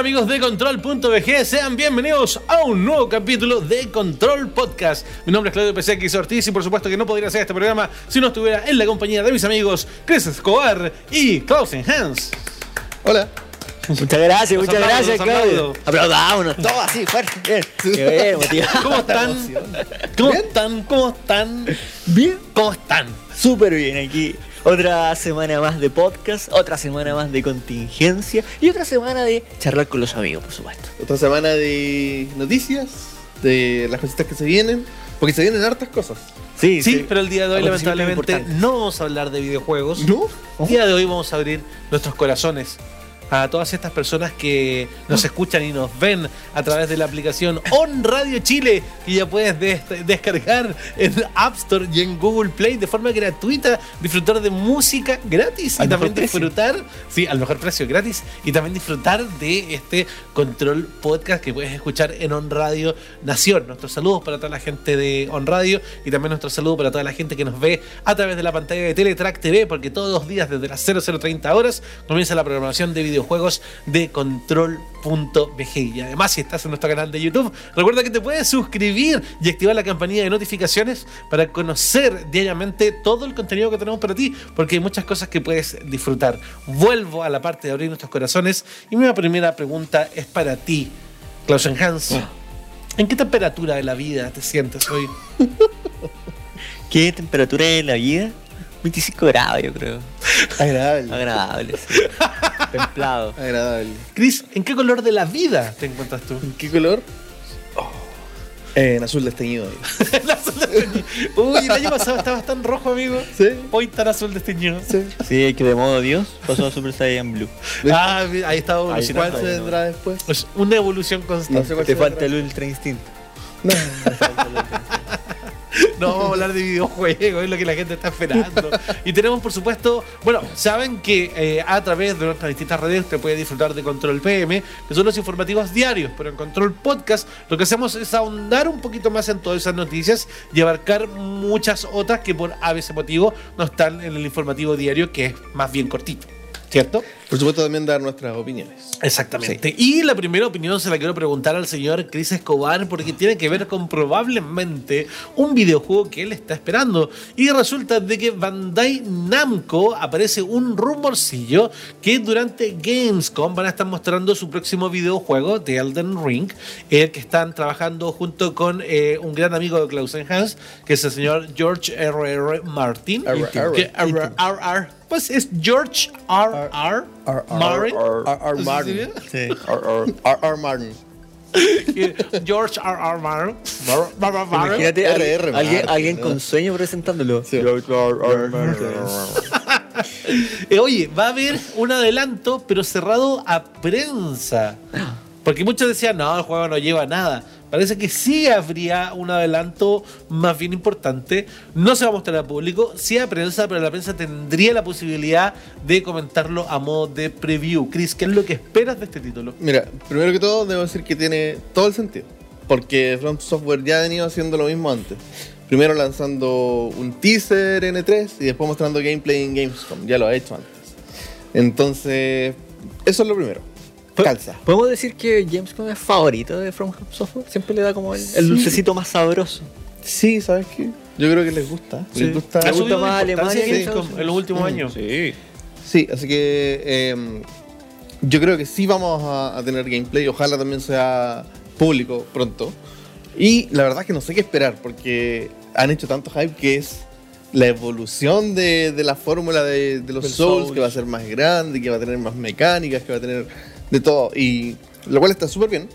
amigos de Control.bg? Sean bienvenidos a un nuevo capítulo de Control Podcast. Mi nombre es Claudio PCX Ortiz y por supuesto que no podría hacer este programa si no estuviera en la compañía de mis amigos Chris Escobar y Klausen Hans. Hola. Muchas gracias, Los muchas gracias, Claudio. Aplaudámonos, todo así, fuerte. Bien. Qué bien, motivado. ¿Cómo están? ¿Cómo están? ¿Cómo están? Bien. ¿Cómo están? Súper bien aquí. Otra semana más de podcast, otra semana más de contingencia y otra semana de charlar con los amigos, por supuesto. Otra semana de noticias, de las cositas que se vienen, porque se vienen hartas cosas. Sí, Sí, pero el día de hoy lamentablemente no vamos a hablar de videojuegos. ¿No? El día de hoy vamos a abrir nuestros corazones a todas estas personas que nos escuchan y nos ven a través de la aplicación On Radio Chile, que ya puedes des- descargar en App Store y en Google Play de forma gratuita, disfrutar de música gratis y también precio. disfrutar, sí, al mejor precio gratis, y también disfrutar de este control podcast que puedes escuchar en On Radio Nación. Nuestros saludos para toda la gente de On Radio y también nuestro saludo para toda la gente que nos ve a través de la pantalla de Teletrack TV, porque todos los días desde las 0030 horas comienza la programación de videojuegos de control.bg. Y además, si estás en nuestro canal de YouTube, recuerda que te puedes suscribir y activar la campanilla de notificaciones para conocer diariamente todo el contenido que tenemos para ti, porque hay muchas cosas que puedes disfrutar. Vuelvo a la parte de abrir nuestros corazones y mi primera pregunta es para ti, Klausen Hans. ¿En qué temperatura de la vida te sientes hoy? ¿Qué temperatura en la vida? 25 grados, yo creo. Agradable. Agradable, sí. Templado. Agradable. Chris, ¿en qué color de la vida te encuentras tú? ¿En qué color? Oh, en azul desteñido. El azul desteñido. Uy, el año pasado estabas tan rojo, amigo. Sí. Hoy tan azul desteñido. Sí. Sí, que de modo Dios pasó a Super Saiyan Blue. Ah, ahí está ¿Cuál evolucionando. se vendrá después? Es una evolución No constante. sé cuál Te falta el Ultra Instinto. No, me falta el otro. No vamos a hablar de videojuegos, es lo que la gente está esperando. Y tenemos, por supuesto, bueno, saben que eh, a través de nuestras distintas redes usted puede disfrutar de Control PM, que son los informativos diarios, pero en Control Podcast lo que hacemos es ahondar un poquito más en todas esas noticias y abarcar muchas otras que por a veces motivo no están en el informativo diario, que es más bien cortito. ¿Cierto? Por supuesto, también dar nuestras opiniones. Exactamente. Y la primera opinión se la quiero preguntar al señor Chris Escobar porque tiene que ver con probablemente un videojuego que él está esperando. Y resulta de que Bandai Namco aparece un rumorcillo que durante Gamescom van a estar mostrando su próximo videojuego de Elden Ring, el que están trabajando junto con eh, un gran amigo de Klausen Hans, que es el señor George R. R. Martin. R. Pues es George R. R. R. R. Martin. R. R. Martin. ¿Sí? Sí. R. R. R. R. Martin. George R. R. Martin. Mar- Mar- Mar- Mar- Imagínate R, alguien, R, alguien, Martin, con sueño presentándolo. Sí. Eh, oye, va a haber un adelanto, pero cerrado a prensa. Porque muchos decían, no, el juego no lleva nada. Parece que sí habría un adelanto más bien importante. No se va a mostrar al público, sí a prensa, pero la prensa tendría la posibilidad de comentarlo a modo de preview. Chris, ¿qué es lo que esperas de este título? Mira, primero que todo, debo decir que tiene todo el sentido. Porque From Software ya ha venido haciendo lo mismo antes. Primero lanzando un teaser en E3 y después mostrando gameplay en Gamescom. Ya lo ha hecho antes. Entonces, eso es lo primero. Calza. ¿Podemos decir que Gamescom es favorito de From Software? Siempre le da como el, el Sí. dulcecito más sabroso. Sí, ¿sabes qué? Yo creo que les gusta. Les gusta. Ha ¿Le gusta subido de más Alemania que Estados en los últimos años. Sí. Sí, así que eh, yo creo que sí vamos a, a tener gameplay. Ojalá también sea público pronto. Y la verdad es que no sé qué esperar porque han hecho tanto hype que es la evolución de, de la fórmula de, de los Souls. que va a ser más grande, que va a tener más mecánicas, que va a tener de todo. Y lo cual está súper bien.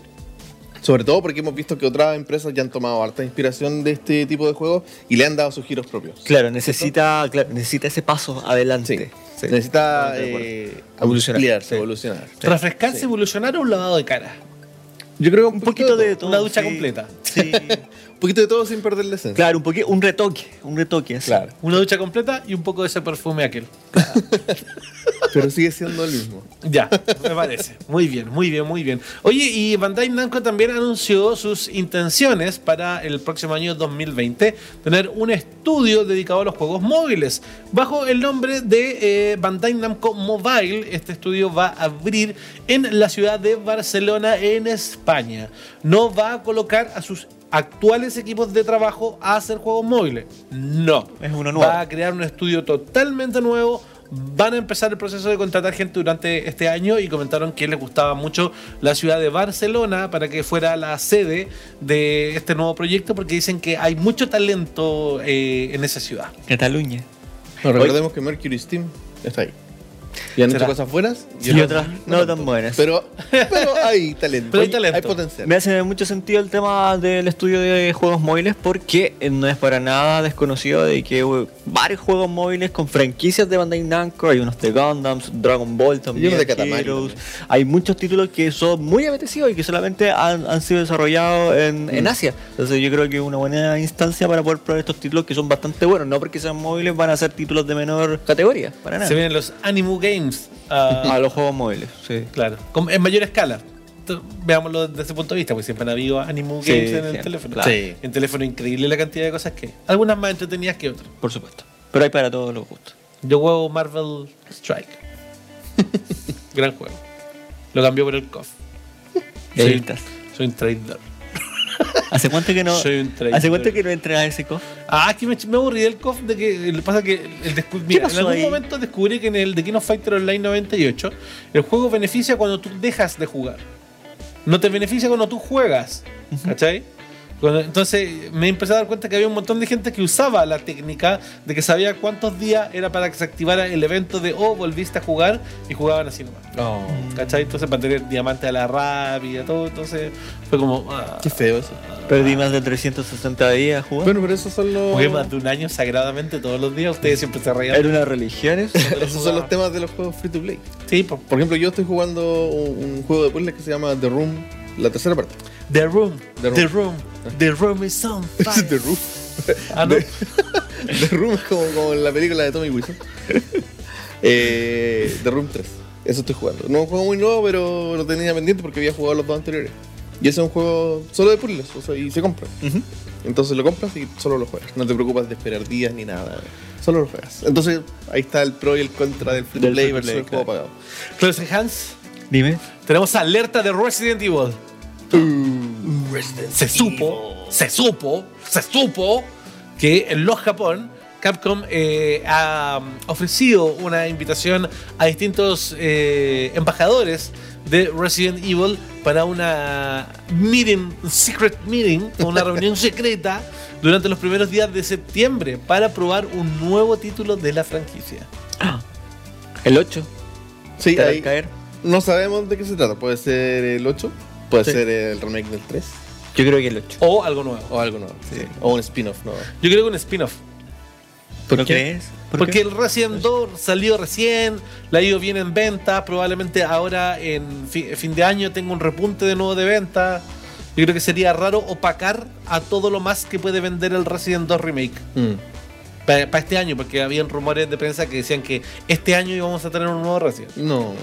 Sobre todo porque hemos visto que otras empresas ya han tomado harta inspiración de este tipo de juegos y le han dado sus giros propios. Claro, necesita, claro, necesita ese paso adelante. Sí. Sí. Necesita eh, Evolucionar. ampliarse, Sí. evolucionar. Refrescarse, Sí. evolucionar o un lavado de cara. Yo creo que Un poquito de todo. Una ducha sí. completa. Sí. Un poquito de todo sin perder la esencia. claro, un poquito, un retoque, un retoque. así. Claro. Una ducha completa y un poco de ese perfume aquel. Pero sigue siendo el mismo. Ya, me parece. Muy bien, muy bien, muy bien. Oye, y Bandai Namco también anunció sus intenciones para el próximo año 2020 tener un estudio dedicado a los juegos móviles. Bajo el nombre de eh, Bandai Namco Mobile, este estudio va a abrir en la ciudad de Barcelona, en España. No va a colocar a sus actuales equipos de trabajo a hacer juegos móviles. No. Es uno nuevo. Va a crear un estudio totalmente nuevo. Van a empezar el proceso de contratar gente durante este año y comentaron que les gustaba mucho la ciudad de Barcelona para que fuera la sede de este nuevo proyecto porque dicen que hay mucho talento eh, en esa ciudad. Cataluña. No, recordemos que Mercury Steam está ahí. Y han ¿Será? hecho cosas buenas Y otras no tan buenas. Pero, pero hay talento. Pero hay talento. Hay potencial. Me hace mucho sentido el tema del estudio de juegos móviles porque eh, no es para nada desconocido de que eh, varios juegos móviles con franquicias de Bandai Namco, hay unos de Gundams, Dragon Ball también, unos de Katamari Heroes. también. hay muchos títulos que son muy apetecidos y que solamente han, han sido desarrollados en, en Asia. Entonces yo creo que es una buena instancia para poder probar estos títulos que son bastante buenos, no porque sean móviles van a ser títulos de menor categoría, para nada. Se vienen los Animu Games. ah, A los juegos móviles, sí. claro, en mayor escala. Veámoslo desde ese punto de vista, porque siempre han habido Animu Sí, Games en el siempre, teléfono. claro. Sí. En teléfono increíble la cantidad de cosas que hay. Algunas más entretenidas que otras. Por supuesto. Pero hay para todos los gustos. Yo juego Marvel Strike. Gran juego. Lo cambió por el ahí Soy, soy un traidor. ¿Hace cuánto que no, Soy un traidor. ¿hace cuánto que no entras a ese cof? Ah, es que me, me aburrí del KOF de que le pasa que el mira, en algún ahí? momento descubrí que en el The King of Fighter Online 98 el juego beneficia cuando tú dejas de jugar. No te beneficia cuando tú juegas. ¿Cachai? Entonces me empecé a dar cuenta que había un montón de gente que usaba la técnica de que sabía cuántos días era para que se activara el evento de oh, volviste a jugar y jugaban así nomás. ¿Cachai? Entonces para tener diamante a la rápida, todo. Entonces fue como. ah, Qué feo eso. Perdí más de 360 días jugando. Bueno, pero esos son los. Jugué más de un año sagradamente todos los días. Ustedes siempre se reían. ¿Era una religión eso? Esos son los temas de los juegos free to play. Sí, po. Por ejemplo, yo estoy jugando un, un juego de puzzles que se llama The Room, la tercera parte. The Room. The The Room. Room. The Room is on fire. The Room. Ah, no. The Room es como, como en la película de Tommy Wiseau. eh, The Room 3. Eso estoy jugando. No es un juego muy nuevo, pero lo tenía pendiente porque había jugado los dos anteriores. Y ese es un juego solo de puzzles, o sea, y se compra. Entonces lo compras y solo lo juegas. No te preocupas de esperar días ni nada. Solo lo juegas. Entonces ahí está el pro y el contra del free to play versus el juego pagado. Close Hands. Dime. Tenemos alerta de Resident Evil. Se supo, se supo, se supo que en los Japón Capcom eh, ha ofrecido una invitación a distintos eh, embajadores de Resident Evil para una meeting, secret meeting, una reunión secreta durante los primeros días de septiembre para probar un nuevo título de la franquicia. El 8. Sí, no sabemos de qué se trata. Puede ser el 8, puede Sí. ser el remake del 3 Yo creo que el 8. O algo nuevo. o algo nuevo. Sí. O un spin-off nuevo. Yo creo que un spin-off. ¿Por qué? ¿Por Porque qué? el Resident 2 salió recién, la ha ido bien en venta, probablemente ahora en fi- fin de año tenga un repunte de nuevo de venta. Yo creo que sería raro opacar a todo lo más que puede vender el Resident 2 Remake para este año, porque habían rumores de prensa que decían que este año íbamos a tener un nuevo Resident. No.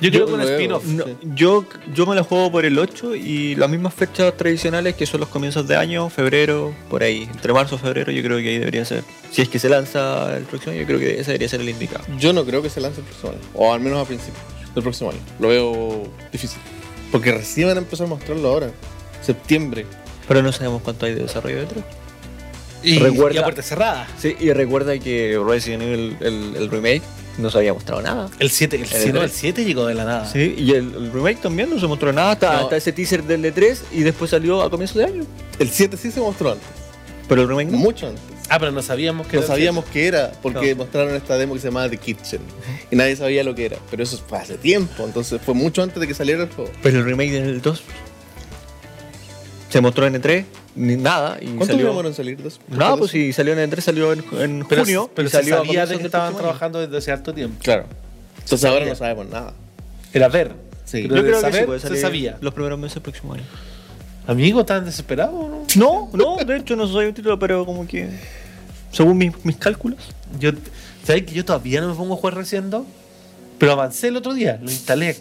Yo creo que un spin-off. No, sí. yo, yo me la juego por el 8 y las mismas fechas tradicionales que son los comienzos de año, febrero, por ahí. Entre marzo y febrero yo creo que ahí debería ser. Si es que se lanza el próximo año, yo creo que ese debería ser el indicado. Yo no creo que se lance el próximo año. O al menos a principios del próximo año. Lo veo difícil. Porque recién van a empezar a mostrarlo ahora. Septiembre. Pero no sabemos cuánto hay de desarrollo detrás. Y, Recuerda- y a puerta cerrada. Sí, y recuerda que Resident Evil, el, el remake, no se había mostrado nada. El 7, el, El 7, tres. el 7 llegó de la nada. Sí, y el, el remake también no se mostró nada hasta, No. hasta ese teaser del D3 y después salió a comienzos de año. El 7 sí se mostró antes. Pero el remake no. Mucho antes. Ah, pero no sabíamos que No era el sabíamos qué era porque No. mostraron esta demo que se llamaba The Kitchen. Y nadie sabía lo que era. Pero eso fue hace tiempo. Entonces fue mucho antes de que saliera el juego. Pero el remake del 2 se mostró en E3, ni nada. Y ¿Cuánto salió... demoraron en salir? ¿Dos? No, pues si salió en E3, salió en, en Pero, junio. pero y se salió a sabía de que estaban trabajando desde hace harto tiempo. Claro. Entonces ahora sabía. no sabemos nada. Era ver. Sí. Pero Yo creo que saber sí puede se sabía. los primeros meses del próximo año. Amigo, ¿tan desesperado o no? No, no, de hecho no soy un título, pero como que. Según mis, mis cálculos. Yo, ¿Sabes que yo todavía no me pongo a jugar 2? Pero avancé el otro día, lo instalé.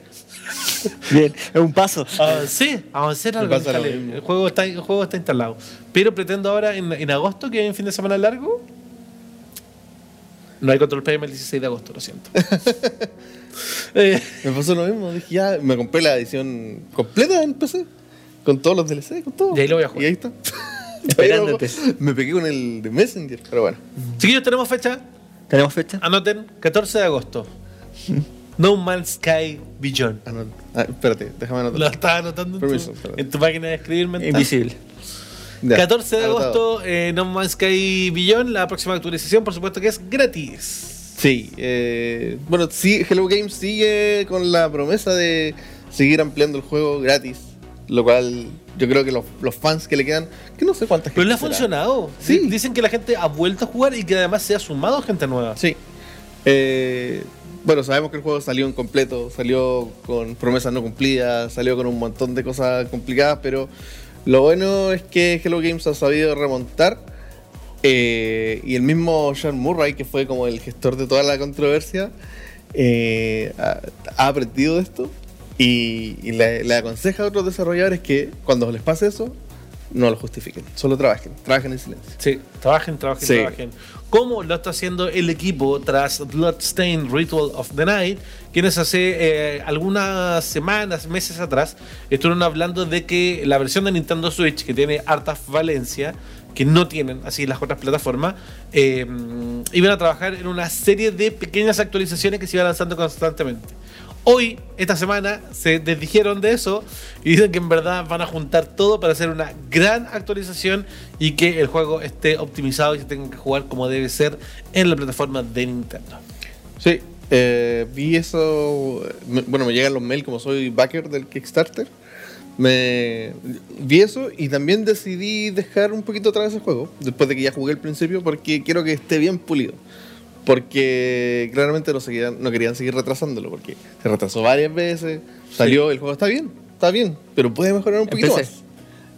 Bien, es un paso. Avancé, avancé en Me algo. pasa lo instalé. El juego, está, el juego está instalado. Pero pretendo ahora en, en agosto, que hay un fin de semana largo. No hay control PM el 16 de agosto, lo siento. Eh, Me pasó lo mismo. Dije, ya, me compré la edición completa en PC. Con todos los DLC, con todo. Y ahí lo voy a jugar. Y ahí está. Esperándote. Me pegué con el de Messenger, pero bueno. chiquillos, tenemos fecha. ¿Tenemos fecha? Anoten, 14 de agosto. No Man's Sky Beyond. Ah, no. Ah, espérate, déjame anotar. Lo estás anotando en tu, Permiso, en tu página de escribir mental. Invisible. Ya, 14 de anotado. agosto, eh, No Man's Sky Beyond. La próxima actualización, por supuesto, que es gratis. Sí, eh, bueno, sí, Hello Games sigue con la promesa de seguir ampliando el juego gratis. Lo cual yo creo que los, los fans que le quedan, que no sé cuántas Pero le ha funcionado. Sí. Dicen que la gente ha vuelto a jugar y que además se ha sumado gente nueva. Sí. Eh, bueno, sabemos que el juego salió incompleto, salió con promesas no cumplidas, salió con un montón de cosas complicadas, pero lo bueno es que Hello Games ha sabido remontar. eh, y el mismo Sean Murray, que fue como el gestor de toda la controversia, eh, ha, ha aprendido de esto y, y le, le aconseja a otros desarrolladores que cuando les pase eso, no lo justifiquen, solo trabajen, trabajen en silencio. Sí, trabajen, trabajen, Sí. trabajen. ¿Cómo lo está haciendo el equipo tras Bloodstained Ritual of the Night? Quienes hace eh, algunas semanas, meses atrás, estuvieron hablando de que la versión de Nintendo Switch, que tiene harta valencia, que no tienen así las otras plataformas, eh, iban a trabajar en una serie de pequeñas actualizaciones que se iban lanzando constantemente. Hoy, esta semana, se desdijeron de eso y dicen que en verdad van a juntar todo para hacer una gran actualización y que el juego esté optimizado y se tenga que jugar como debe ser en la plataforma de Nintendo. Sí, eh, vi eso. bueno, me llegan los mails como soy backer del Kickstarter. Me vi eso y también decidí dejar un poquito atrás ese juego después de que ya jugué al principio porque quiero que esté bien pulido. Porque claramente no, seguían, no querían seguir retrasándolo porque se retrasó varias veces. Salió, el juego está bien, está bien, pero puede mejorar un poquito más.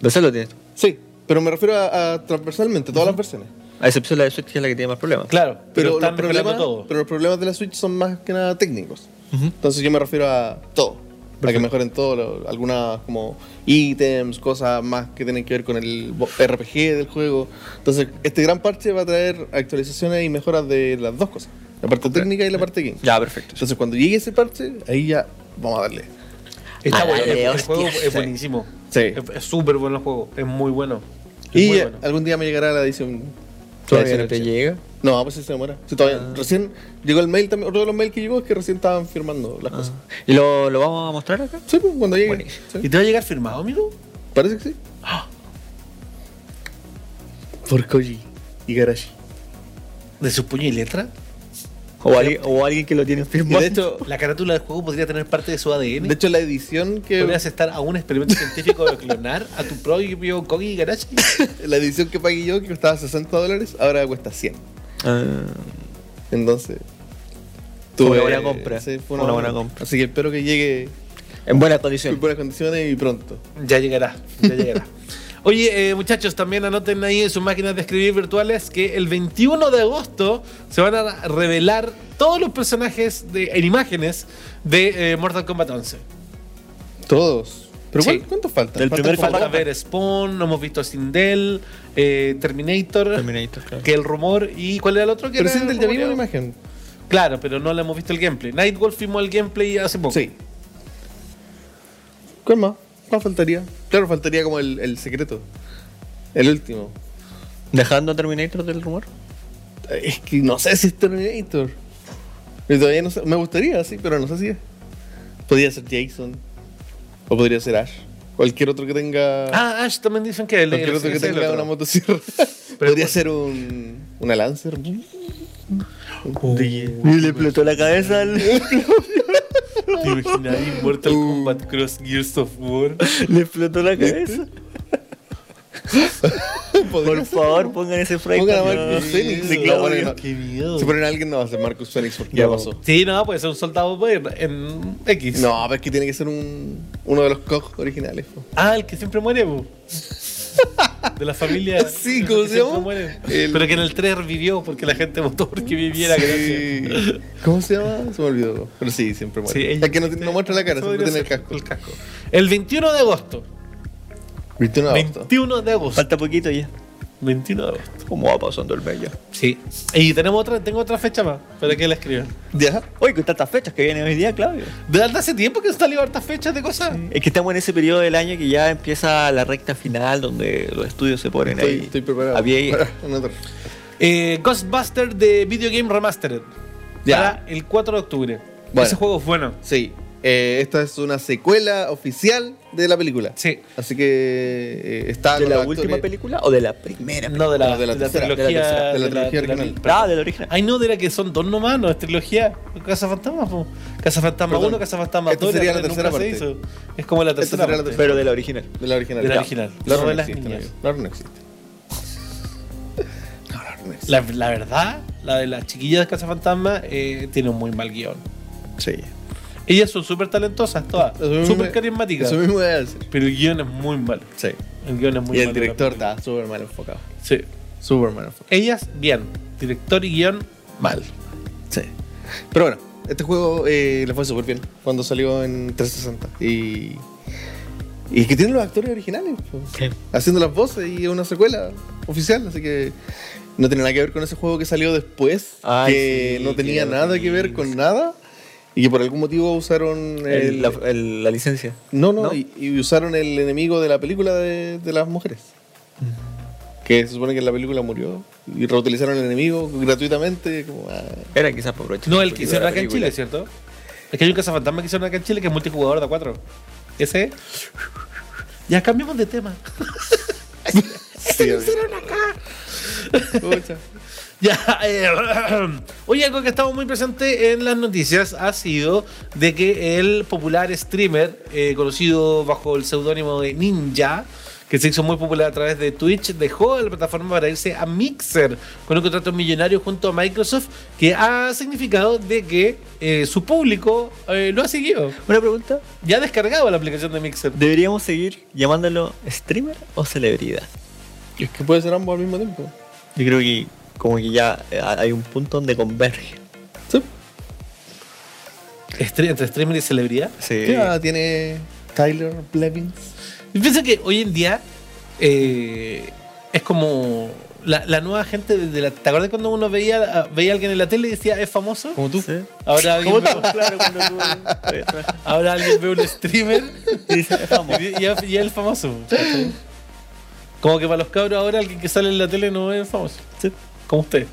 ¿Dónde lo tienes? Sí, pero me refiero a, a transversalmente, todas las versiones. A excepción de la de Switch, que es la que tiene más problemas. Claro, pero, los problemas, mejorando todo. pero los problemas de la Switch son más que nada técnicos. Entonces yo me refiero a todo. Para que mejoren todo, algunas como ítems, cosas más que tienen que ver con el RPG del juego. Entonces, este gran parche va a traer actualizaciones y mejoras de las dos cosas. La parte técnica y la parte game. Ya, perfecto. Entonces, cuando llegue ese parche, ahí ya vamos a darle. Está bueno, el, juego es buenísimo. Sí. Es súper bueno el juego, es muy bueno. Es Y muy bueno. algún día me llegará la edición. Todavía no te llega. No, pues sí se demora. Sí, todavía. Ah. Recién llegó el mail también. Otro de los mails que llegó es que recién estaban firmando las cosas. ¿Y lo, lo vamos a mostrar acá? Sí, pues cuando llegue. Sí. ¿Y te va a llegar firmado, amigo? Parece que sí. Por Koji y Garashi. ¿De su puño y letra? O, alguien, o alguien que lo tiene Y firmado. de hecho, La carátula del juego podría tener parte de su ADN. de hecho la edición que Podrías estar a un experimento científico de clonar a tu propio Kogi Garashi. la edición que pagué yo que costaba 60 dólares, ahora cuesta 100. Ah, Entonces, Fue una buena compra. sí, Fue una buena compra. Así que espero que llegue en buenas en condiciones. buenas condiciones y pronto. Ya llegará, ya llegará. Oye, eh, muchachos, también anoten ahí en sus máquinas de escribir virtuales que el 21 de agosto se van a revelar todos los personajes de, en imágenes de eh, Mortal Kombat 11. Todos. ¿Pero Sí. cuánto- cuántos faltan? Del Faltan primer Falta Kombat. ver Spawn, no hemos visto Sindel, eh, Terminator, Terminator, claro. que el rumor y ¿cuál era el otro? que Pero era sí, del ya vimos la imagen. Claro, pero no le hemos visto el gameplay. Nightwolf vimos el gameplay hace poco. Sí. ¿Cuál más? ¿Cuál faltaría? Claro, faltaría como el, el secreto. El último. Dejando Terminator del rumor. Es que no sé si es Terminator. Y todavía no sé. Me gustaría, sí, pero no sé si es. Podría ser Jason. O podría ser Ash. Cualquier otro que tenga. Ah, Ash también dicen que el, cualquier otro que tenga otro. una motosierra. podría ser un. Una Lancer. Y le explotó la cabeza al. ¿Te imaginas Mortal Kombat Cross Gears of War? le explotó la cabeza. Por favor, pongan ese frame. Pongan a Marcus ponen Qué miedo. Si ponen a alguien, no va a ser Marcus Phoenix porque ya pasó. Sí, no, puede ser un soldado pues, en X. No, pero es que tiene que ser un, uno de los COG originales. po. Ah, el que siempre muere, po. De la familia. Sí, ¿cómo se llama? El- Pero que en el 3 revivió porque la gente votó porque viviera. Sí. ¿Cómo se llama? Se me olvidó. Pero sí, siempre muere. Sí, ella- es que no, no muestra la cara, siempre tiene el casco. El casco. El 21 de agosto. 21 de agosto. 21 de agosto. Falta poquito ya. 21 de agosto. ¿Cómo va pasando el mes ya? Sí. Y tenemos otra, tengo otra fecha más. Para que la escriban. ¿Ya? Oye, con tantas fechas que vienen hoy día, Claudio. De verdad hace tiempo que han salido hartas fechas de cosas. Es que estamos en ese periodo del año que ya empieza la recta final donde los estudios se ponen Estoy, ahí. estoy preparado. Había- Para. Eh, Ghostbuster de Video Game Remastered. Ya. Para el 4 de octubre. Bueno. Ese juego es bueno. Sí. Eh, esta es una secuela oficial de la película. Sí. Así que eh, está ¿De con la los última actores- película o de la primera? No de la, de la de la tercera, trilogía. de la tercera, de la trilogía original. Ah, de la original. Ay, no, de la que son dos nomás, no es trilogía. Casa Fantasma, po. Casa Fantasma Perdón. 1, Casa Fantasma Esta 2. sería la tercera se parte. hizo. Es como la tercera. sería la parte. tercera. Pero de la original. De la original. De la Ya. original. La No no las existe. niñas. No existe. No, no existe. La, la verdad, la de las chiquillas de Casa Fantasma eh, tiene un muy mal guion. Sí. Ellas son súper talentosas, todas. Súper carismáticas. Eso mismo voy a decir. Pero el guion es muy malo. Sí. El guion es muy y el malo. director está súper mal enfocado. Sí. Súper mal enfocado. Ellas, bien. Director y guion, mal. Sí. Pero bueno, este juego eh, le fue súper bien cuando salió en 360. Y. Y que tiene los actores originales. pues, Sí. Haciendo las voces y es una secuela oficial. Así que no tiene nada que ver con ese juego que salió después. Ay, que sí, no tenía que nada que ver con nada. Y que por algún motivo usaron el. El- la, el- la licencia. no, no, ¿no? Y, y usaron el enemigo de la película de, de las mujeres. Que se supone que en la película murió. Y reutilizaron el enemigo gratuitamente. Como, ah, Era quizás por aprovechar. No, el que hicieron acá en. Chile, ¿cierto? Es que hay un cazafantasma que hicieron acá en Chile que es multijugador de a 4. Ese. Ya cambiamos de tema. sí, Pucha. Ya, eh, oye, algo que estamos muy presente en las noticias ha sido de que el popular streamer, eh, conocido bajo el seudónimo de Ninja, que se hizo muy popular a través de Twitch, dejó la plataforma para irse a Mixer con un contrato millonario junto a Microsoft, que ha significado de que eh, su público eh, lo ha seguido. Una pregunta. Ya ha descargado la aplicación de Mixer. ¿Deberíamos seguir llamándolo streamer o celebridad? Es que puede ser ambos al mismo tiempo. Yo creo que como que ya eh, hay un punto donde converge. Sí. Estre- entre streamer y celebridad. Sí. ¿Qué edad tiene Tyler Blevins? Yo pienso que hoy en día eh, es como la, la nueva gente de la. ¿Te acuerdas cuando uno veía, veía a alguien en la tele y decía es famoso? Como tú. Sí. Ahora alguien, ¿Cómo ve? Claro, cuando tú ahora alguien ve un streamer Y dice, "Es famoso". y, y, y es el famoso. Como que para los cabros ahora alguien que sale en la tele no es famoso. Sí. Como usted.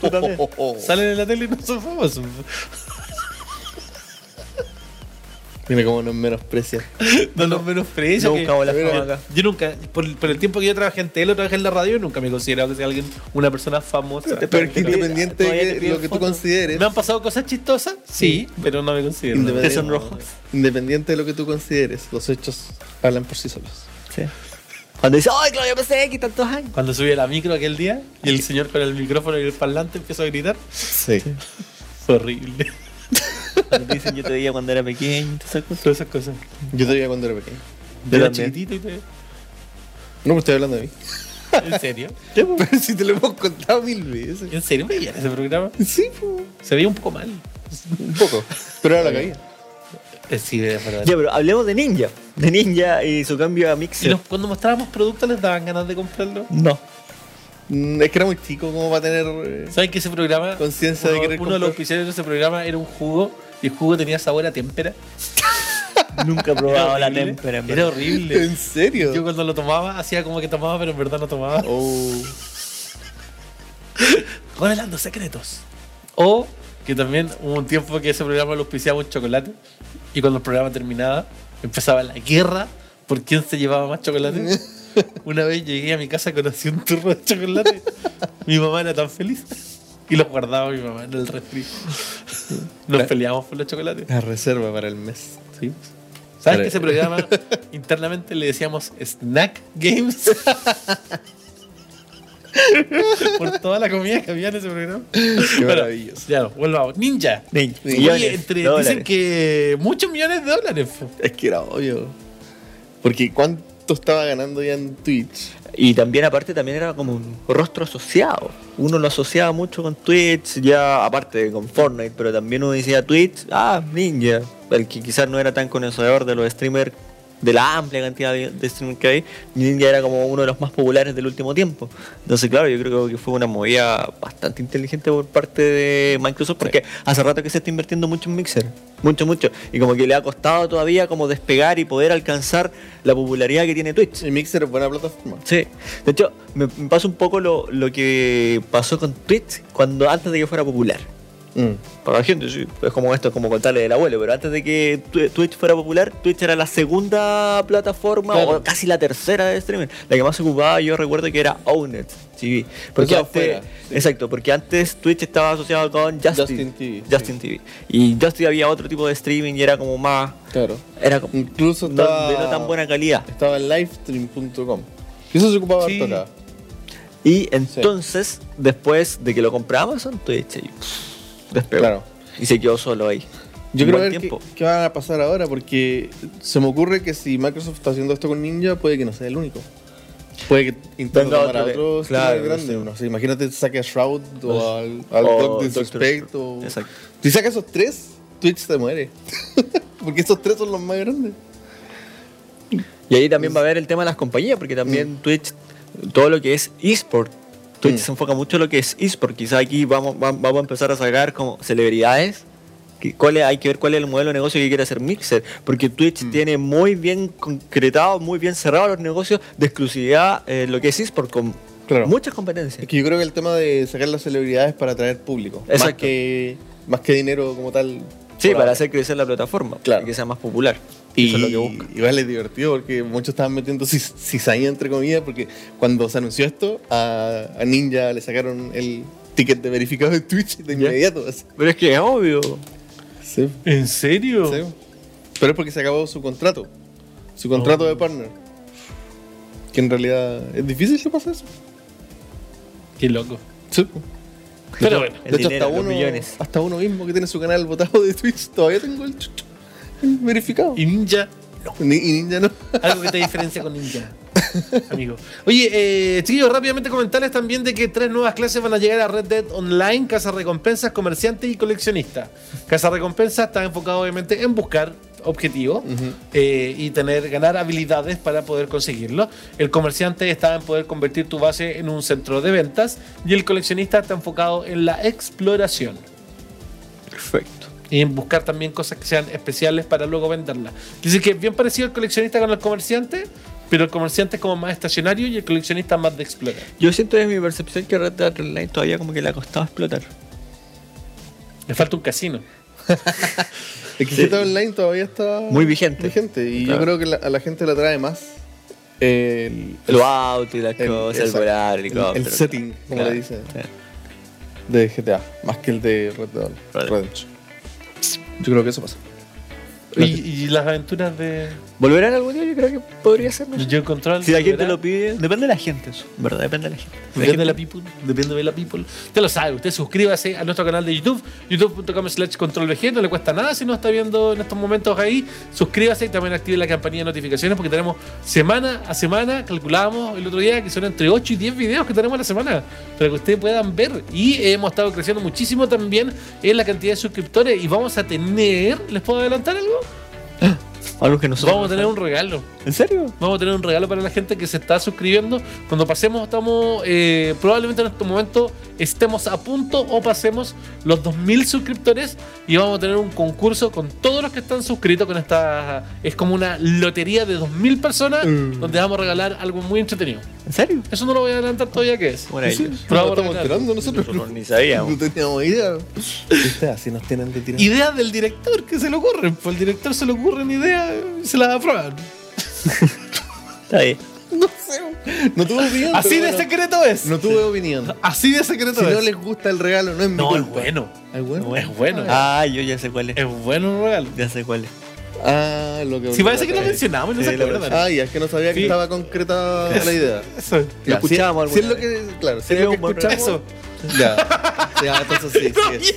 Tú también. Salen en la tele y no son famosos. Mira cómo nos menosprecia. No los menosprecio. No que- buscamos la Mira, fama acá. Yo nunca, por, por el tiempo que yo trabajé en tele o trabajé en la radio, nunca me he considerado que sea alguien, una persona famosa. Pero es que independiente te de lo que tú consideres, ¿Me han pasado cosas chistosas? Sí, pero no me considero. Independiente- Te sonrojas. independiente de lo que tú consideres, los hechos hablan por sí solos. Sí. Cuando dice, ¡ay, Claudio pensé que tantos años! Cuando subí a la micro aquel día y el señor con el micrófono y el parlante empezó a gritar, Sí. fue horrible. Cuando te dicen, yo te veía cuando era pequeño y todas esas cosas. Todas esas cosas. Yo te veía cuando era pequeño. Yo era también. chiquitito y te... No, pero estoy hablando de mí. ¿En serio? Pero si te lo hemos contado mil veces. ¿En serio veían ese programa? Sí, po. Se veía un poco mal. un poco. Pero era la caída. Eh, sí, de verdad. Ya, pero hablemos de Ninja. De Ninja y su cambio a ¿Y Mixer. los- cuando mostrábamos productos les daban ganas de comprarlo? No. Mm, Es que era muy chico como para tener. eh, ¿Saben que ese programa... Conciencia de uno- querer Uno de los oficiales de ese programa era un jugo y el jugo tenía sabor a témpera. Nunca he probado Era la horrible. témpera. en Era horrible. ¿En serio? Yo cuando lo tomaba hacía como que tomaba, pero en verdad no tomaba. Oh. Revelando secretos. O que también hubo un tiempo que ese programa lo auspiciaba un chocolate y cuando el programa terminaba empezaba la guerra por quién se llevaba más chocolate. Una vez llegué a mi casa conocí un turro de chocolate. Mi mamá era tan feliz y los guardaba mi mamá en el refri. Nos La- peleamos por los chocolates. La reserva para el mes. Sí. ¿Sabes que ese programa internamente le decíamos Snack Games? Por toda la comida que había en ese programa. Qué Bueno, maravilloso. Ya, volvamos. Ninja. Ninja. Oye, entre- dicen que muchos millones de dólares. po. Es que era obvio. Porque ¿cuánto estaba ganando ya en Twitch? Y también aparte también era como un rostro asociado. Uno lo asociaba mucho con Twitch, ya aparte de con Fortnite, pero también uno decía Twitch, ah, Ninja. El que quizás no era tan conocedor de los streamers, de la amplia cantidad de, de streamers que hay, Ninja era como uno de los más populares del último tiempo. Entonces, claro, yo creo que fue una movida bastante inteligente por parte de Microsoft, porque hace rato que se está invirtiendo mucho en Mixer. Mucho, mucho. Y como que le ha costado todavía como despegar y poder alcanzar la popularidad que tiene Twitch. Y Mixer es buena plataforma. Sí, de hecho, me, me pasa un poco lo, lo que pasó con Twitch cuando antes de que fuera popular. Mm. Para la gente, sí, es como esto, es como contarle del abuelo, pero antes de que Twi- Twitch fuera popular, Twitch era la segunda plataforma, Claro. o casi la tercera de streaming. La que más se ocupaba, yo recuerdo que era Ownet TV. Porque antes, sí. Exacto, porque antes Twitch estaba asociado con Justin, Justin TV, Justin TV. Y Justin había otro tipo de streaming y era como más. Claro. Era como. Incluso no, de no tan buena calidad. Estaba en livestream.com. Y eso se ocupaba Sí. harto acá. Y entonces, después de que lo compró Amazon, Twitch pff, despegó. Claro. Y se quedó solo ahí. Yo buen ver qué, qué va a pasar ahora, porque se me ocurre que si Microsoft está haciendo esto con Ninja, puede que no sea el único. Puede que intente tomar a otro que- claro, grande. No sé, imagínate saque a Shroud o al, al O Disrespect. Exacto. Si saca esos tres, Twitch se muere. porque esos tres son los más grandes. Y ahí también va a haber el tema de las compañías, porque también Twitch, todo lo que es eSport, Twitch Mm. se enfoca mucho en lo que es eSport. Quizá aquí vamos, va- vamos a empezar a sacar como celebridades. cuál es- hay que ver cuál es el modelo de negocio que quiere hacer Mixer, porque Twitch Mm. tiene muy bien concretado, muy bien cerrado los negocios de exclusividad en lo que es eSport, con Claro. muchas competencias. Es que yo creo que el tema de sacar las celebridades para atraer público. Más que, más que dinero como tal. Sí, para ahora. hacer crecer la plataforma, Claro. y que sea más popular. Y Eso es lo que busca. igual es divertido porque muchos estaban metiendo cizaña entre comillas porque cuando se anunció esto a, a Ninja le sacaron el ticket de verificado de Twitch de inmediato. así. Pero es que es obvio. Sí, ¿En serio? sí. Pero es porque se acabó su contrato. Su contrato Oh. de partner. Que en realidad es difícil que pase eso. Qué loco. Sí. Pero bueno. De hecho, dinero, hasta uno, millones. hasta uno mismo que tiene su canal votado de Twitch todavía tengo el, chucho, verificado. Y Ninja, Ni- y Ninja no. algo que te diferencia con Ninja. Amigo. Oye, eh, chiquillos, rápidamente comentarles también de que tres nuevas clases van a llegar a Red Dead Online, Casa Recompensas, Comerciante y Coleccionista. Casa Recompensas está enfocado obviamente en buscar objetivos eh, y tener, ganar habilidades para poder conseguirlo. El comerciante está en poder convertir tu base en un centro de ventas y el coleccionista está enfocado en la exploración. Perfecto. Y en buscar también cosas que sean especiales para luego venderlas. Dice que es bien parecido el coleccionista con el comerciante, pero el comerciante es como más estacionario y el coleccionista más de explorar. Yo siento desde mi percepción que Red Dead Online todavía como que le ha costado explotar. Le falta un casino. El que Sí. Online todavía está Muy vigente. vigente, y Claro. yo creo que la- a la gente le atrae más el, Los autos y las el- cosas, el volar, el- helicóptero. el setting, como Claro. le dicen, Sí. de GTA, más que el de Red Dead Red- Redemption. Yo creo que eso pasa. Y, y las aventuras de ¿Volverán algún día? Yo creo que podría ser. ¿no? Yo Control. Si la gente lo pide, depende de la gente, eso. ¿Verdad? Depende de la gente. Depende de la people, depende de la people. Usted lo sabe, usted suscríbase a nuestro canal de YouTube, youtube.com slash controlvg, no le cuesta nada si no está viendo en estos momentos ahí. Suscríbase y también active la campanilla de notificaciones porque tenemos semana a semana, calculamos el otro día que son entre 8 y 10 videos que tenemos a la semana para que ustedes puedan ver. Y hemos estado creciendo muchísimo también en la cantidad de suscriptores y vamos a tener, ¿les puedo adelantar algo? Algo que nosotros. Vamos a tener un regalo. ¿En serio? Vamos a tener un regalo para la gente que se está suscribiendo. Cuando pasemos, estamos eh, probablemente en este momento estemos a punto o pasemos los 2000 suscriptores y vamos a tener un concurso con todos los que están suscritos con esta es como una lotería de 2000 personas Mm. donde vamos a regalar algo muy entretenido. ¿En serio? Eso no lo voy a adelantar todavía qué es. Bueno, ahí Sí, no Pero a estamos enterando nosotros. nosotros ni sabíamos. No teníamos idea. ¿Viste? Así nos tienen de tirar. Ideas del director que se le ocurren. Pues el director se le ocurren ideas y se las aprueban. Está bien. No sé. No tuve opinión. Así de bueno, secreto es. No tuve opinión. Así de secreto Si es. no les gusta el regalo, no es mi No, es culpa. bueno. ¿Es bueno? Es bueno. Ah, yo ya sé cuál es. Es bueno el regalo. Ya sé cuál es. Ah, lo que. Si parece que lo mencionamos y no Sí, se acuerdan. Ah, ya, es que no sabía que Sí. estaba concretada la idea. Eso. Lo Ya, escuchábamos si, si es lo que, claro, si Sí, es lo que escuchamos. Eso. Ya. Ya, entonces sí, sí.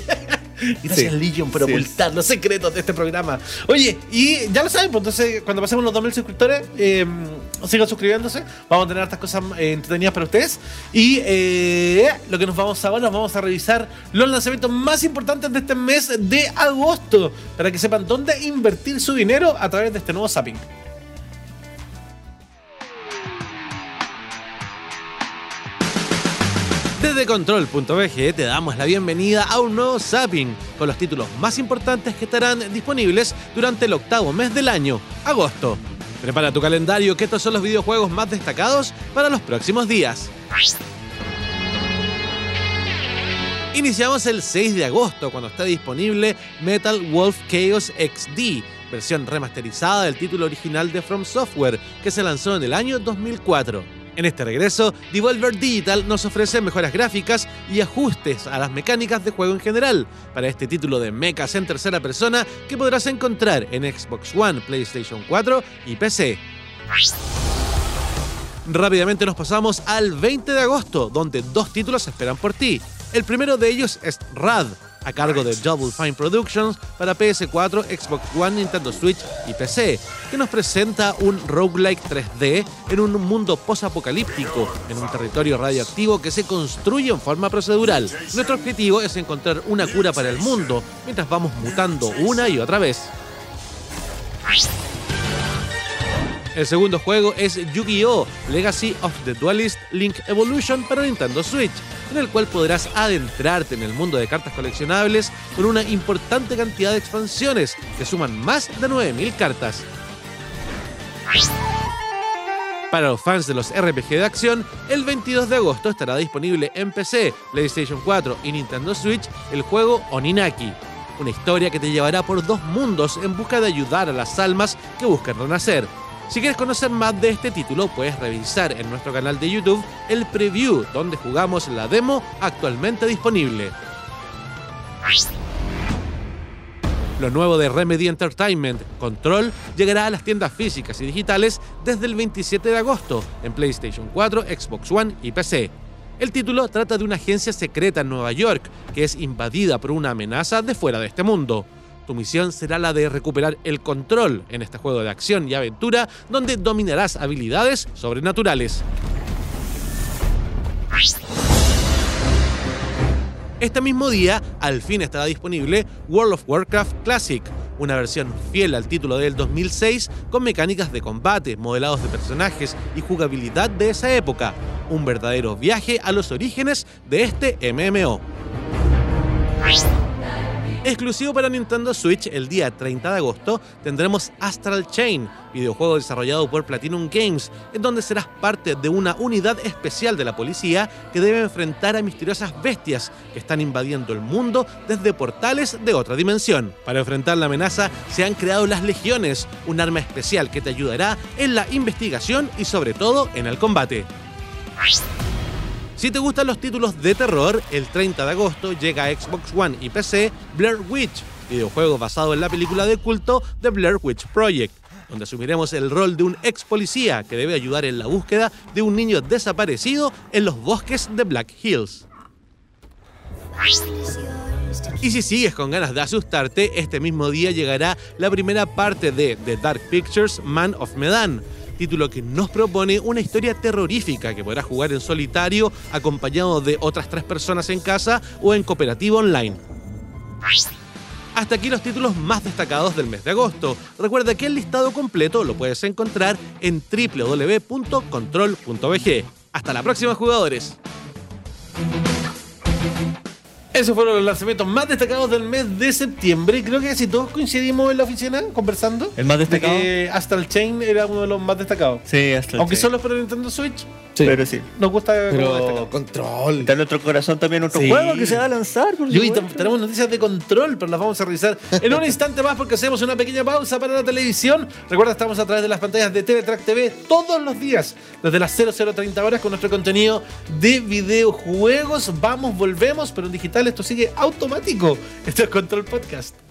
Gracias, Sí. Legion, por Sí, ocultar los secretos de este programa. Oye, y ya lo saben, pues entonces, cuando pasemos los 2000 suscriptores, eh, Sigan suscribiéndose. Vamos a tener estas cosas eh, entretenidas para ustedes. Y eh, lo que nos vamos a ahora, nos vamos a revisar los lanzamientos más importantes de este mes de agosto. Para que sepan dónde invertir su dinero a través de este nuevo zapping. Desde control.bg te damos la bienvenida a un nuevo zapping con los títulos más importantes que estarán disponibles durante el octavo mes del año, agosto. Prepara tu calendario que estos son los videojuegos más destacados para los próximos días. Iniciamos el 6 de agosto cuando está disponible Metal Wolf Chaos XD, versión remasterizada del título original de From Software que se lanzó en el año 2004. En este regreso, Devolver Digital nos ofrece mejoras gráficas y ajustes a las mecánicas de juego en general para este título de mechas en tercera persona que podrás encontrar en Xbox One, PlayStation 4 y PC. Rápidamente nos pasamos al 20 de agosto, donde dos títulos esperan por ti. El primero de ellos es Rad, a cargo de Double Fine Productions para PS4, Xbox One, Nintendo Switch y PC, que nos presenta un roguelike 3D en un mundo post-apocalíptico, en un territorio radioactivo que se construye en forma procedural. Nuestro objetivo es encontrar una cura para el mundo mientras vamos mutando una y otra vez. El segundo juego es Yu-Gi-Oh! Legacy of the Duelist Link Evolution para Nintendo Switch, en el cual podrás adentrarte en el mundo de cartas coleccionables con una importante cantidad de expansiones que suman más de 9.000 cartas. Para los fans de los RPG de acción, el 22 de agosto estará disponible en PC, PlayStation 4 y Nintendo Switch el juego Oninaki, una historia que te llevará por dos mundos en busca de ayudar a las almas que buscan renacer. Si quieres conocer más de este título, puedes revisar en nuestro canal de YouTube el preview donde jugamos la demo actualmente disponible. Lo nuevo de Remedy Entertainment, Control, llegará a las tiendas físicas y digitales desde el 27 de agosto en PlayStation 4, Xbox One y PC. El título trata de una agencia secreta en Nueva York que es invadida por una amenaza de fuera de este mundo. Tu misión será la de recuperar el control en este juego de acción y aventura donde dominarás habilidades sobrenaturales. Este mismo día, al fin estará disponible World of Warcraft Classic, una versión fiel al título del 2006 con mecánicas de combate, modelados de personajes y jugabilidad de esa época, un verdadero viaje a los orígenes de este MMO. Exclusivo para Nintendo Switch, el día 30 de agosto tendremos Astral Chain, videojuego desarrollado por Platinum Games, en donde serás parte de una unidad especial de la policía que debe enfrentar a misteriosas bestias que están invadiendo el mundo desde portales de otra dimensión. Para enfrentar la amenaza se han creado las Legiones, un arma especial que te ayudará en la investigación y sobre todo en el combate. Si te gustan los títulos de terror, el 30 de agosto llega a Xbox One y PC Blair Witch, videojuego basado en la película de culto The Blair Witch Project, donde asumiremos el rol de un ex policía que debe ayudar en la búsqueda de un niño desaparecido en los bosques de Black Hills. Y si sigues con ganas de asustarte, este mismo día llegará la primera parte de The Dark Pictures Man of Medan, título que nos propone una historia terrorífica que podrás jugar en solitario acompañado de otras tres personas en casa o en cooperativo online. Hasta aquí los títulos más destacados del mes de agosto. Recuerda que el listado completo lo puedes encontrar en www.control.bg. Hasta la próxima jugadores. Esos fueron los lanzamientos más destacados del mes de septiembre. Creo que casi todos coincidimos en la oficina conversando. ¿El más destacado? De que Astral Chain era uno de los más destacados. Sí, hasta Aunque solo para Nintendo Switch, Sí. Pero sí. nos gusta Pero destacado. control. Está en nuestro corazón también otro Sí. juego que se va a lanzar. por Y hoy tenemos noticias de control, pero las vamos a revisar en un instante más porque hacemos una pequeña pausa para la televisión. Recuerda, estamos a través de las pantallas de TV-Track TV todos los días, desde las 0030 horas con nuestro contenido de videojuegos. Vamos, volvemos, pero en digital esto sigue automático. Esto es Control Podcast.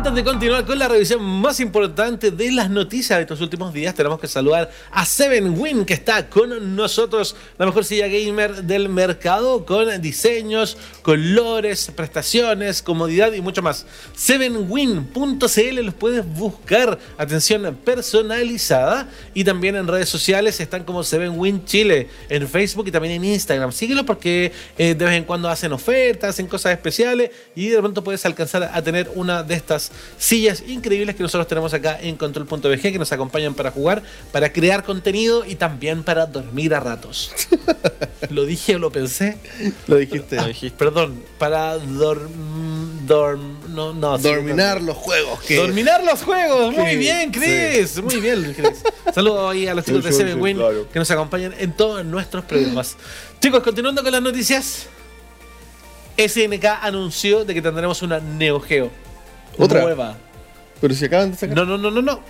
Antes de continuar con la revisión más importante de las noticias de estos últimos días, tenemos que saludar a Seven Win, que está con nosotros, la mejor silla gamer del mercado, con diseños, colores, prestaciones, comodidad y mucho más. Sevenwin.cl los puedes buscar, atención personalizada, y también en redes sociales están como Sevenwin Chile, en Facebook y también en Instagram. Síguelos porque eh, de vez en cuando hacen ofertas, hacen cosas especiales y de pronto puedes alcanzar a tener una de estas sillas increíbles que nosotros tenemos acá en Control.bg que nos acompañan para jugar, para crear contenido y también para dormir a ratos. ¿Lo dije o lo pensé? Lo dijiste. Ah, Perdón, para dorm, dorm, no, no, sí, Dorminar los juegos. que- Dorminar los juegos. Muy bien, Chris. Muy bien, Chris. Saludos ahí a los chicos de Seven Win claro. que nos acompañan en todos nuestros programas. Chicos, continuando con las noticias. SNK anunció de que tendremos una Neo Geo ¿Otra? nueva. Pero si acaban de sacar. No, no, no, no, no.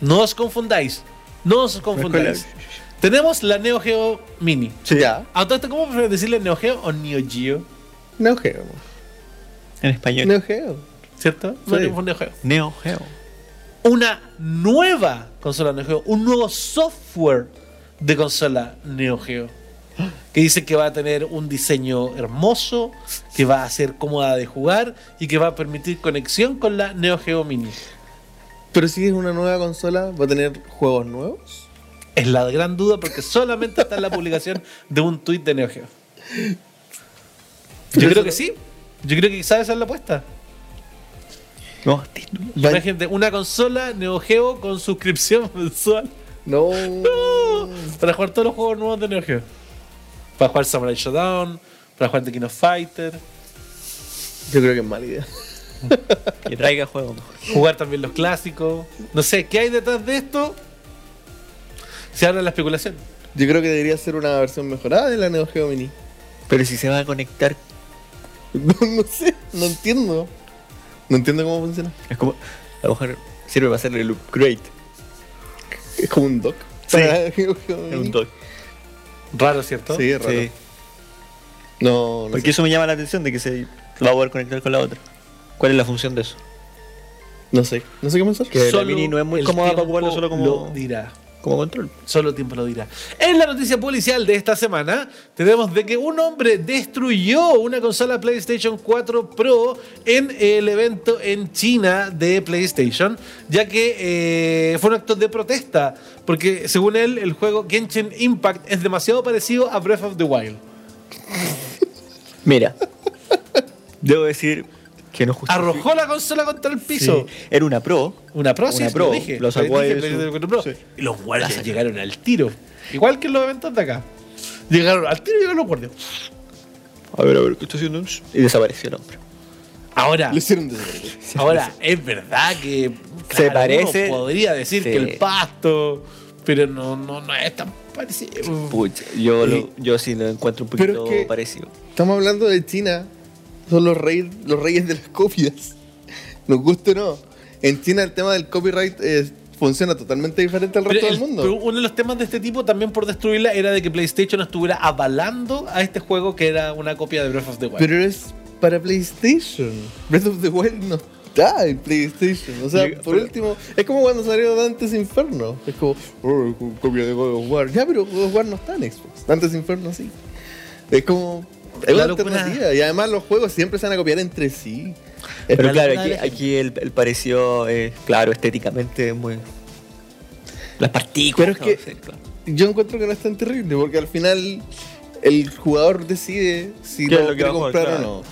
No os confundáis. No os confundáis. Tenemos la Neo Geo Mini. Sí, ya. A todo esto, ¿cómo prefieres decirle Neo Geo o Neo Geo? Neo Geo. En español. Neo Geo. ¿Cierto? No, Sí. Neo Geo. Neo Geo. una nueva consola Neo Geo, un nuevo software de consola Neo Geo. Que dice que va a tener un diseño hermoso, que va a ser cómoda de jugar y que va a permitir conexión con la Neo Geo Mini. Pero si es una nueva consola, ¿va a tener juegos nuevos? Es la gran duda porque solamente está en la publicación de un tweet de Neo Geo. Yo creo que sí. Yo creo que quizás esa es la apuesta. No, Imagínate, una consola Neo Geo con suscripción mensual. No. Para jugar todos los juegos nuevos de Neo Geo. Para jugar Samurai Showdown, para jugar The King of Fighter, Yo creo que es mala idea. Que traiga juego mejor. jugar también los clásicos. No sé, ¿qué hay detrás de esto? Se habla de la especulación. Yo creo que debería ser una versión mejorada de la Neo Geo Mini. Pero si se va a conectar, No, no sé, no entiendo. No entiendo cómo funciona. es como. A lo mejor sirve para hacerle el upgrade. Es como un dock. Sí. Es un dock. Raro, ¿cierto? Sí, es raro. Sí. No, no Porque sé. eso me llama la atención de que se va a poder conectar con la otra. ¿Cuál es la función de eso? No sé. No sé qué pensar. Que la Mini no es muy cómoda para ocuparlo solo como- Lo dirá. Como control. Solo tiempo lo dirá. En la noticia policial de esta semana, tenemos de que un hombre destruyó una consola PlayStation 4 Pro en el evento en China de PlayStation, ya que eh, fue un acto de protesta, porque según él, el juego Genshin Impact es demasiado parecido a Breath of the Wild. Mira. Debo decir que no justifica. Arrojó la consola contra el piso. Sí. Era una Pro. Una Pro, sí, Una sí, Pro, lo dije. lo sacó Dije ahí de su- PlayStation 4 Pro. sí. Y los guardias llegaron al tiro. Igual que en los eventos de acá. Llegaron al tiro y llegaron los guardias. A ver, a ver, ¿qué está haciendo? Y desapareció el hombre. Ahora, Lo hicieron desaparecer. ahora es verdad que Se parece- uno podría decir Sí. que el pasto, pero no, no, no es tan parecido. Pucha, yo, Y- lo, yo sí lo encuentro un Pero poquito es que- parecido. Estamos hablando de China. Son los reyes, los reyes de las copias. Nos guste o no. En China el tema del copyright eh, funciona totalmente diferente al resto el- del mundo. pero uno de los temas de este tipo también por destruirla era de que PlayStation estuviera avalando a este juego que era una copia de Breath of the Wild. Pero es para PlayStation. Breath of the Wild no está en PlayStation. O sea, Yo- por pero- último, es como cuando salió Dante's Inferno. Es como, oh, copia de God of War. Ya, pero God of War no está en Xbox. Dante's Inferno sí. Es como. Es La una alternativa. Y además los juegos siempre se van a copiar entre sí. Es Pero claro, la aquí, el, el parecido es, claro, estéticamente muy. Las partículas. Pero es que- no sé, claro. Yo encuentro que no es tan terrible porque al final el jugador decide si ¿Qué es lo lo quiere comprar o no.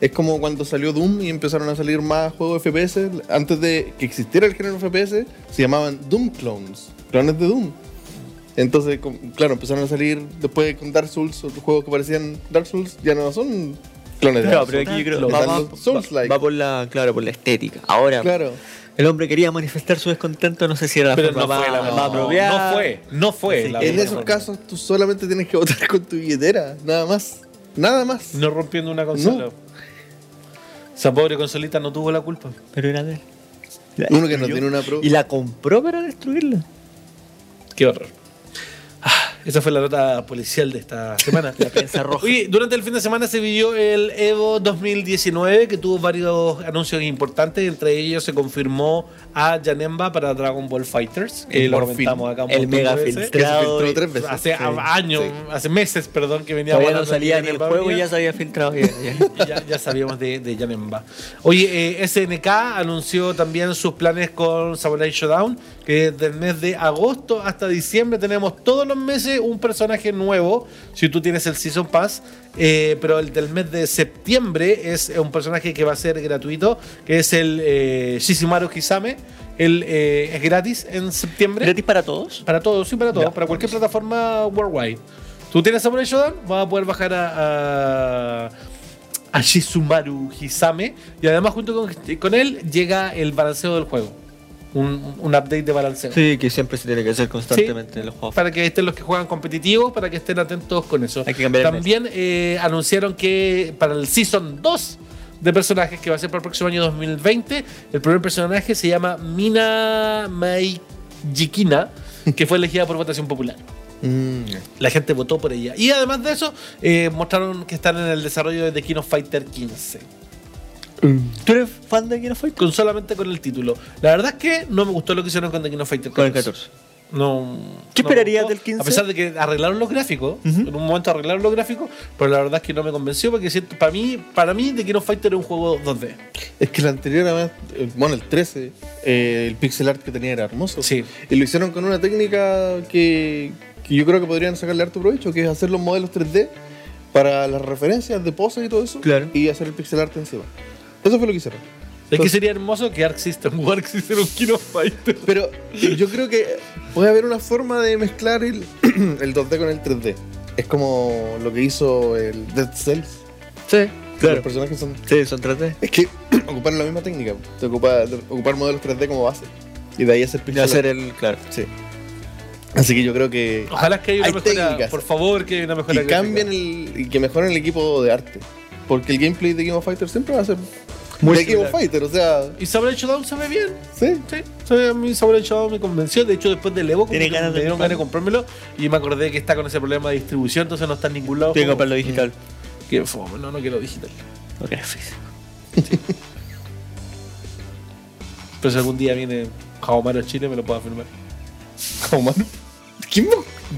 Es como cuando salió Doom y empezaron a salir más juegos FPS. Antes de que existiera el género FPS, se llamaban Doom Clones, clones de Doom. Entonces, claro, empezaron a salir después con Dark Souls, otros juegos que parecían Dark Souls ya no son clones de Claro, Dark pero Souls. aquí yo creo Lo va, los Souls-like. va- por la, claro, por la estética. Ahora, Claro. el hombre quería manifestar su descontento, no sé si era la Pero forma no fue la más no, apropiada. no fue, no fue. Sí, la En esos forma. casos, tú solamente tienes que votar con tu billetera, nada más. Nada más. No rompiendo una consola. No. Esa pobre consolita no tuvo la culpa. Pero era de él. Uno que no tiene una Pro. Y la compró para destruirla. Qué horror. Esa fue la nota policial de esta semana. La prensa roja. Oye, durante el fin de semana se vivió el Evo 2019, que tuvo varios anuncios importantes. Entre ellos se confirmó a Janemba para Dragon Ball Fighters, que lo Por fin. comentamos acá un El mega. Que se filtrado. filtró tres veces. Hace Sí, años, sí. hace meses, perdón, que venía Todavía no salía ni el juego y ya se había filtrado. ya- ya. Ya, ya sabíamos de, de Janemba. Oye, eh, SNK anunció también sus planes con Samurai Showdown, que desde el mes de agosto hasta diciembre tenemos todos los meses un personaje nuevo, si tú tienes el Season Pass, eh, pero el del mes de septiembre es un personaje que va a ser gratuito, que es el eh, Shishimaru Hisame. Él eh, es gratis en septiembre. ¿Gratis para todos? Para todos, sí, para todos, para cualquier plataforma worldwide. Tú tienes Samurai Shodown, vas a poder bajar a, a, a Shizumaru Hisame y además junto con, con él llega el balanceo del juego. Un, un update de balanceo. Sí, que siempre se tiene que hacer constantemente Sí, en los juegos. Para que estén los que juegan competitivos, para que estén atentos con eso. Hay que cambiar También eh, anunciaron que para el Season 2 de personajes, que va a ser para el próximo año 2020, el primer personaje se llama Mina Maijikina, que fue elegida por votación popular. Mm, La gente votó por ella. Y además de eso, eh, mostraron que están en el desarrollo de The King of Fighter 15. ¿Tú eres fan de King of Fighters? Con, solamente con el título. La verdad es que no me gustó lo que hicieron con The King of Fighter Con el 14. No. ¿Qué no esperarías del 15? A pesar de que arreglaron los gráficos, en un momento arreglaron los gráficos, pero la verdad es que no me convenció porque siento, para mí, para mí The King of Fighter era un juego 2D. Es que el anterior, además, el- bueno, el 13, eh, el pixel art que tenía era hermoso. Sí. Y lo hicieron con una técnica que, que yo creo que podrían sacarle harto provecho, que es hacer los modelos 3D para las referencias de poses y todo eso. Claro. Y hacer el pixel art encima. Eso fue lo que hicieron. Es que sería hermoso que Arc System o Arc System un King of Fighter. Pero yo creo que puede haber una forma de mezclar el, el 2D con el 3D. Es como lo que hizo el Dead Cells. Sí, Los personajes son. Sí, son 3D. Es que ocuparon la misma técnica. De ocupar, de ocupar modelos 3D como base. Y de ahí hacer pixel hacer art. el. Claro. Sí. Así que yo creo que. Ojalá que haya una Hay mejora. técnicas. Por favor, que haya una mejora. Y cambien el. Y que mejoren el equipo de arte. Porque el gameplay de Game of Fighter siempre va a ser. Muy de Game of similar. Fighter, o sea. Y Samurai Shodown se ve bien. Sí. Sí, se ve- a mí Samurai Shodown me convenció. De hecho, después del Evo, ganas me de dieron ganas de comprármelo. Y me acordé que está con ese problema de distribución, entonces no está en ningún lado. Tiene que comprarlo digital. Que fome, no, no quiero digital. Ok, físico. Pero si algún día viene Jaumaru a Chile, me lo puedo firmar. ¿Cómo? ¿Quién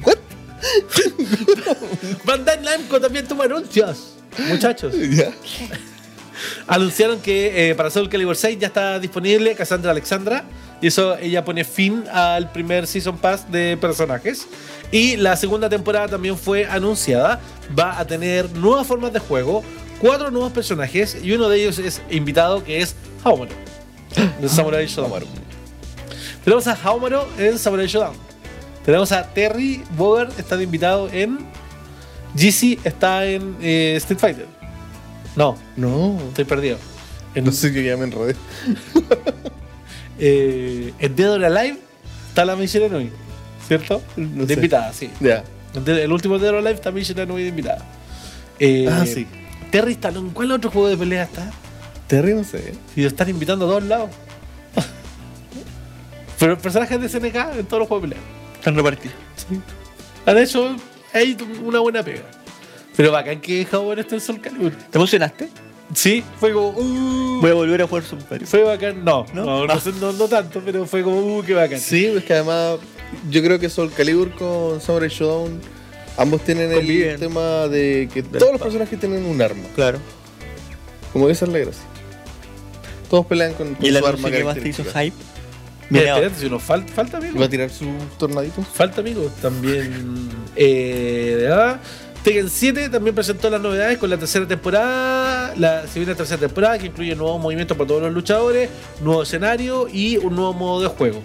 ¿What? Bandai Namco también toma anuncios. Muchachos. Ya. Anunciaron que eh, para Soul Calibur 6 ya está disponible Cassandra Alexandra. Y eso ella pone fin al primer Season Pass de personajes. Y la segunda temporada también fue anunciada. Va a tener nuevas formas de juego, cuatro nuevos personajes. Y uno de ellos es invitado, que es Haomaru. De Samurai Shodown. Tenemos a Haomaru en Samurai Shodown. Tenemos a Terry Bogard, está de invitado en. GC está en eh, Street Fighter. No, No. estoy perdido. En, No sé, yo ya me enredé. eh, en Dead or Alive está la Michelle Nui, ¿cierto? No de sé. invitada, sí. Ya. El último Dead or Alive está Michelle Nui de invitada. Eh, Ah, sí. Terry está en cuál otro juego de pelea está? Terry, no sé. Y lo están invitando a todos lados. Pero personajes de SNK en todos los juegos de pelea. Están repartidos. Han hecho hay una buena pega. Pero bacán que Jabón esté en Soul Calibur. ¿Te emocionaste? Sí, fue como. Uh, Voy a volver a jugar Super Mario. fue bacán. No, ¿No? no, no, sé, no- no tanto, pero fue como. Uh, qué bacán. Sí, es que además yo creo que Soul Calibur con Samurai Shodown ambos tienen Conviven. el tema de que todos los personajes tienen un arma. Claro. Como que esa es la gracia. Todos pelean con, con ¿Y el su arma que más te hizo hype? Mira, Mira, espérate, si nos falta, falta amigo. ¿Va a tirar su tornadito? Falta amigo. También. Eh, Tekken 7 también presentó las novedades con la tercera temporada. La, se viene tercera temporada que incluye nuevos movimientos para todos los luchadores, nuevo escenario y un nuevo modo de juego.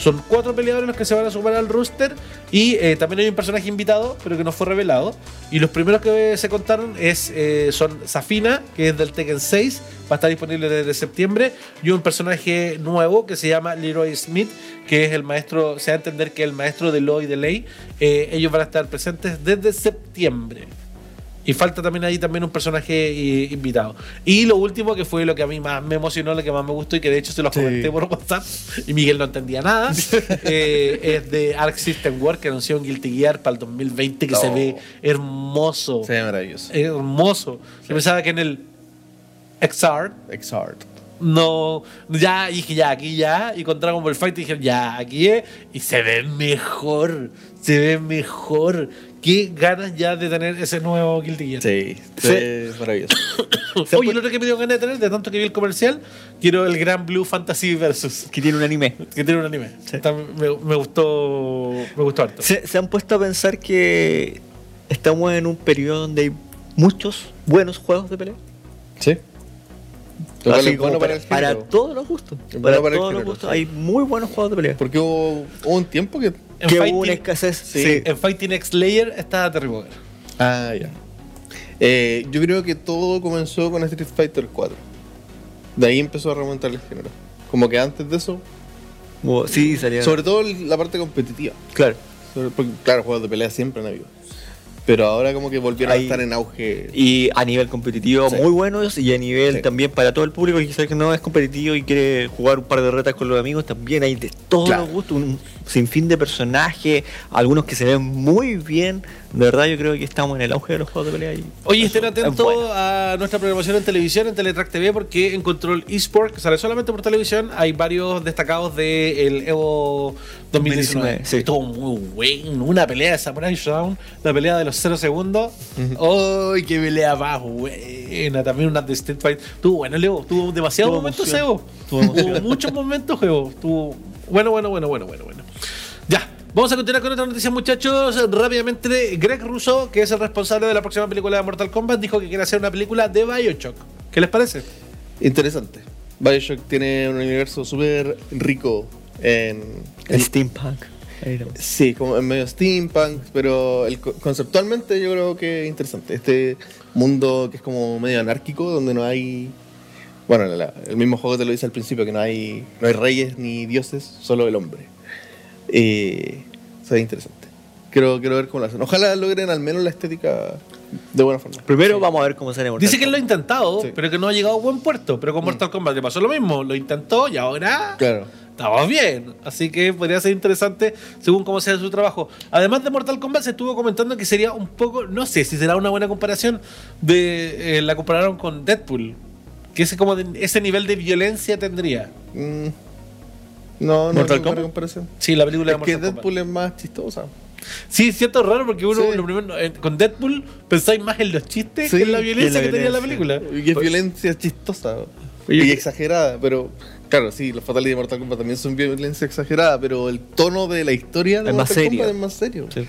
Son cuatro peleadores los que se van a sumar al roster y eh, también hay un personaje invitado, pero que no fue revelado. Y los primeros que se contaron es, eh, son Safina, que es del Tekken 6, va a estar disponible desde septiembre, y un personaje nuevo que se llama Leroy Smith, que es el maestro, se va a entender que es el maestro de Law y de Ley. Eh, ellos van a estar presentes desde septiembre. Y falta también ahí también un personaje eh, invitado. Y lo último, que fue lo que a mí más me emocionó, lo que más me gustó y que de hecho se los Sí. comenté por WhatsApp y Miguel no entendía nada, eh, es de Arc System Works que anunció un Guilty Gear para el 2020 que se Oh. ve hermoso. Se ve maravilloso. Hermoso. Yo pensaba que en el XR Exart. no, ya dije ya, aquí ya, y con Dragon Ball Fight dije ya, aquí es, y se ve mejor, se ve mejor. Qué ganas ya de tener ese nuevo Guilty Gear. Sí, Sí. ve maravilloso. Oye, el otro que me dio ganas de tener, de tanto que vi el comercial, quiero el Gran Blue Fantasy Versus, Que tiene un anime. que tiene un anime. Está- me, me gustó, me gustó harto. ¿Se, se han puesto a pensar que estamos en un periodo donde hay muchos buenos juegos de pelea? Sí. Así es bueno para, para género. todos los gustos. Es Para, para todos los gustos. sí. Hay muy buenos juegos de pelea. Porque hubo, hubo un tiempo que. En que Fighting, hubo una escasez. sí, Sí. en Fighting X Layer está Terry Bogard. Ah, ya. Eh, yo creo que todo comenzó con Street Fighter 4. De ahí empezó a remontar el género. Como que antes de eso, Sí, salieron. sobre todo la parte competitiva. Claro. Sobre- porque, claro, juegos de pelea siempre han habido. Pero ahora como que volvieron Ahí- a estar en auge. Y a nivel competitivo Sí. muy buenos y a nivel Sí. también para todo el público que quizás que no es competitivo y quiere jugar un par de retas con los amigos, también hay de todos Claro. los gustos, un sinfín de personajes, algunos que se ven muy bien. De verdad yo creo que estamos en el auge de los juegos de pelea. Y Oye, estén es atentos bueno. a nuestra programación en televisión, en Teletrack TV, porque en Control eSport, que sale solamente por televisión, hay varios destacados del Evo 2019. 2019, sí. Estuvo muy bueno. Una pelea de Samurai Shodown, la pelea de los 0 segundos. ¡Ay, qué pelea más buena! También una de Street Fight. Tuvo bueno el Evo, tuvo demasiados momentos. Evo. Tuvo muchos momentos Evo. Tuvo bueno, bueno, bueno, bueno, bueno, bueno. Ya. Vamos a continuar con otra noticia, muchachos. Rápidamente, Greg Russo, que es el responsable de la próxima película de Mortal Kombat, dijo que quiere hacer una película de Bioshock. ¿Qué les parece? Interesante. Bioshock tiene un universo súper rico en, en- Steampunk. Sí, como en medio steampunk, pero el, co- conceptualmente yo creo que es interesante. Este mundo que es como medio anárquico, donde no hay... Bueno, la- el mismo juego te lo dice al principio, que no hay, no hay reyes ni dioses, solo el hombre. Eh, se ve interesante. Quiero, quiero ver cómo lo hacen. Ojalá logren al menos la estética de buena forma. Primero vamos a ver cómo sale Mortal Dice que él lo ha intentado, Sí. pero que no ha llegado a buen puerto. Pero con Mortal Kombat le pasó lo mismo. Lo intentó y ahora Claro. estamos bien. Así que podría ser interesante según cómo sea su trabajo. Además de Mortal Kombat, se estuvo comentando que sería un poco, no sé si será una buena comparación, de eh, la compararon con Deadpool. Que ese, como de- ese nivel de violencia tendría. Mm, no, no ¿Mortal Kombat? comparación. Sí, la película Es de que Deadpool Kombat. es más chistosa. Sí, cierto, raro porque uno Sí. lo primero, eh, con Deadpool pensáis más en los chistes Sí, que en la que violencia en que, la tenía la violencia. película. Y es violencia chistosa Oye, y que- exagerada, pero claro, sí, los Fatality de Mortal Kombat también son violencia exagerada, pero el tono de la historia de Es más Mortal serio. Kombat es más serio. Sí.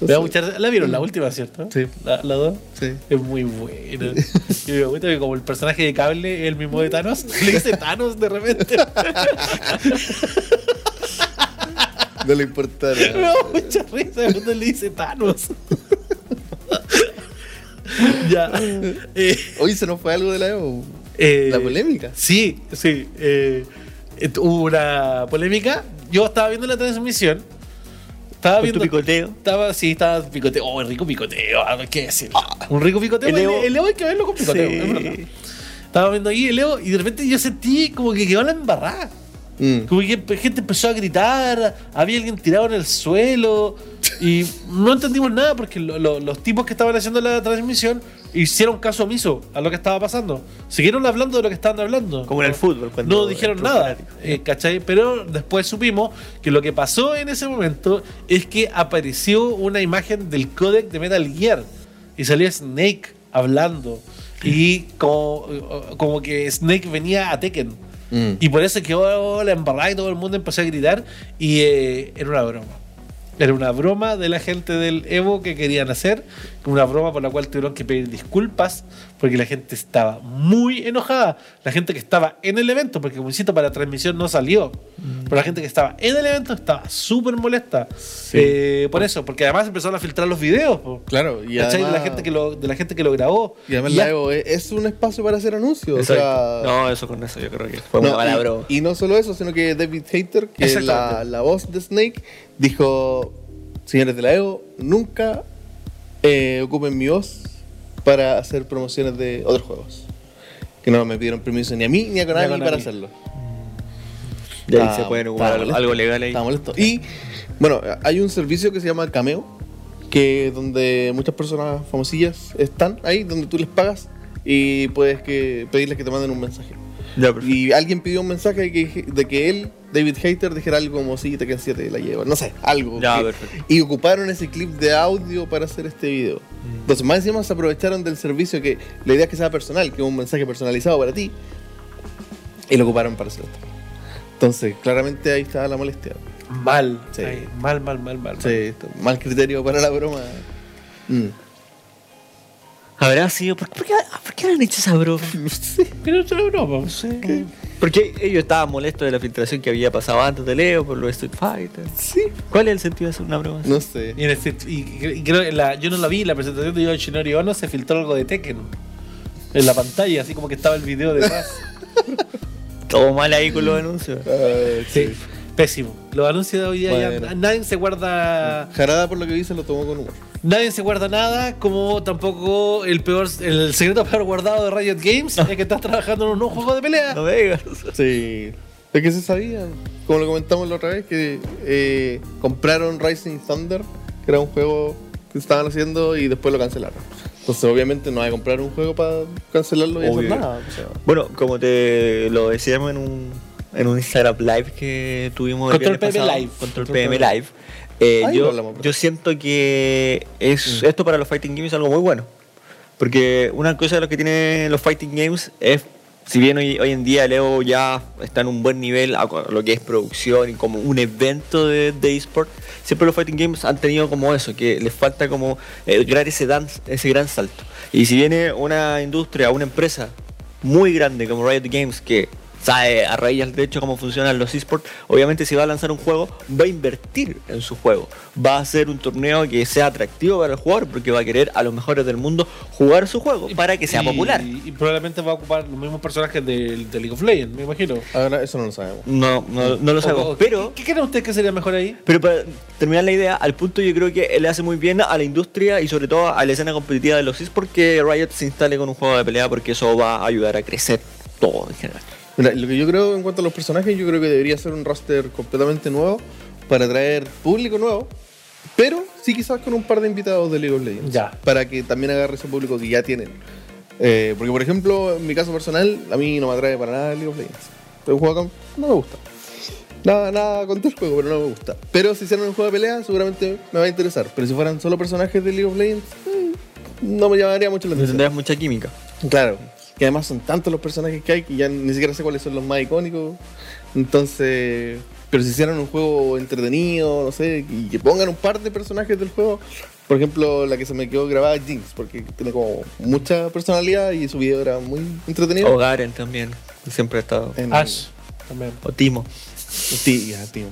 Me da mucha. La vieron la última, ¿cierto? Sí. La, la dos. Sí. Es muy buena. Y me gusta que como el personaje de cable es el mismo de Thanos, le dice Thanos de repente. No le importa Me nada. da mucha risa cuando le dice Thanos. ya. Eh, Hoy se nos fue algo de la Evo. eh, La polémica. Sí, sí. eh, eh, hubo una polémica. Yo estaba viendo la transmisión. Estaba tu viendo. picoteo. Estaba, sí, estaba picoteo. Oh, un rico picoteo. ah, ¿Qué decir? Un rico picoteo. El Evo- el Evo hay que verlo con picoteo. Sí. es verdad. Estaba viendo ahí el Evo y de repente yo sentí como que quedó la embarrada. Mm. Como que gente empezó a gritar, había alguien tirado en el suelo y no entendimos nada porque lo- lo- los tipos que estaban haciendo la transmisión hicieron caso omiso a lo que estaba pasando. Siguieron hablando de lo que estaban hablando. Como en el fútbol, cuando No dijeron nada, eh, ¿cachai? Pero después supimos que lo que pasó en ese momento es que apareció una imagen del códec de Metal Gear y salía Snake hablando y como, como que Snake venía a Tekken. Mm. Y por eso quedó la embarrada y todo el mundo empezó a gritar y eh, era una broma. Era una broma de la gente del Evo que querían hacer, una broma por la cual tuvieron que pedir disculpas porque la gente estaba muy enojada. La gente que estaba en el evento, porque como insisto, para la transmisión no salió, pero la gente que estaba en el evento estaba súper molesta. Eh, por eso, porque además empezaron a filtrar los videos. po. Claro, y además, de, la gente que lo, de la gente que lo grabó. y además Y la Evo es, un espacio para hacer anuncios. O sea, no, eso con eso yo creo que fue No, una mala y- broma. y, no solo eso, sino que David Hater, que es la, la voz de Snake, dijo, señores de la Evo, nunca eh, ocupen mi voz para hacer promociones de otros juegos. Que no me pidieron permiso ni a mí ni a Konami, Konami. para hacerlo. Y ahí Está- se pueden está ocupar algo, legal ahí. Estaba molesto. Y bueno, hay un servicio que se llama Cameo, que donde muchas personas famosillas están ahí, donde tú les pagas y puedes que, pedirles que te manden un mensaje. Ya. Y alguien pidió un mensaje de que, de que él, David Hater, dijera algo como si te quedan 7 la llevo. No sé, algo. Ya, que- perfecto. y ocuparon ese clip de audio para hacer este video. Mm. Entonces, más encima se aprovecharon del servicio que la idea es que sea personal, que es un mensaje personalizado para ti. Y lo ocuparon para hacer esto. Entonces, claramente ahí está la molestia. Mal. Sí. Ay, mal, mal, mal, mal. Sí, esto, mal criterio para la broma. Mm. Habrá sido. ¿Por qué, por qué, por qué han hecho esa broma? No sé. Pero es broma. No sé. Porque ellos estaban molestos de la filtración que había pasado antes de Leo por los Street Fighter. Sí. ¿Cuál es el sentido de hacer una broma así? No sé. Y, en este- y- y creo que la, yo no la vi, la presentación de Yoshinori Ono se filtró algo de Tekken en la pantalla, así como que estaba el video detrás. Todo mal ahí con los anuncios. Ah, Sí, pésimo. Los anuncios de hoy día ya nadie se guarda Jarada, por lo que dice, lo tomó con humor. Nadie se guarda nada, como tampoco el peor el secreto peor guardado de Riot Games es que estás trabajando en un nuevo juego de pelea. No me digas. Sí. Es que se sabía, como lo comentamos la otra vez, que eh, compraron Rising Thunder, que era un juego que estaban haciendo y después lo cancelaron. Entonces, obviamente, no hay que comprar un juego para cancelarlo y Obvio. hacer nada. o sea. Bueno, como te lo decíamos en un, en un Instagram Live que tuvimos el Control viernes PM pasado, Live. Control Control PM PM. Live. Eh, yo, yo siento que es esto para los fighting games es algo muy bueno. Porque una cosa de lo que tienen los fighting games es, si bien hoy, hoy en día Leo ya está en un buen nivel a lo que es producción y como un evento de, de eSport, siempre los fighting games han tenido como eso, que les falta como eh, crear ese, dan- ese gran salto. Y si viene una industria, una empresa muy grande como Riot Games que sabe a raíz de hecho cómo funcionan los esports, obviamente si va a lanzar un juego, va a invertir en su juego. Va a hacer un torneo que sea atractivo para el jugador porque va a querer a los mejores del mundo jugar su juego para que sea Y- popular. Y, probablemente va a ocupar los mismos personajes del de League of Legends, me imagino. Ahora, eso no lo sabemos. No, no, no lo O- sabemos, o- pero... ¿Qué, qué creen ustedes que sería mejor ahí? Pero para terminar la idea, al punto yo creo que le hace muy bien a la industria y sobre todo a la escena competitiva de los esports que Riot se instale con un juego de pelea porque eso va a ayudar a crecer todo en general. Mira, lo que yo creo en cuanto a los personajes, yo creo que debería ser un roster completamente nuevo para atraer público nuevo, pero sí quizás con un par de invitados de League of Legends. Ya. Para que también agarre ese público que ya tienen. Eh, porque, por ejemplo, en mi caso personal, a mí no me atrae para nada League of Legends. El juego no me gusta. Nada, nada contra el juego, pero no me gusta. Pero si hicieran un juego de pelea, seguramente me va a interesar. Pero si fueran solo personajes de League of Legends, mm, no me llamaría mucho la No atención. tendrás mucha química. Claro. Que además son tantos los personajes que hay que ya ni siquiera sé cuáles son los más icónicos. Entonces, pero si hicieran un juego entretenido, no sé, y que pongan un par de personajes del juego. Por ejemplo, la que se me quedó grabada es Jinx, porque tiene como mucha personalidad y su video era muy entretenido. O Garen también, siempre ha estado. En- Ash también. O Timo. Sí, ya, tío.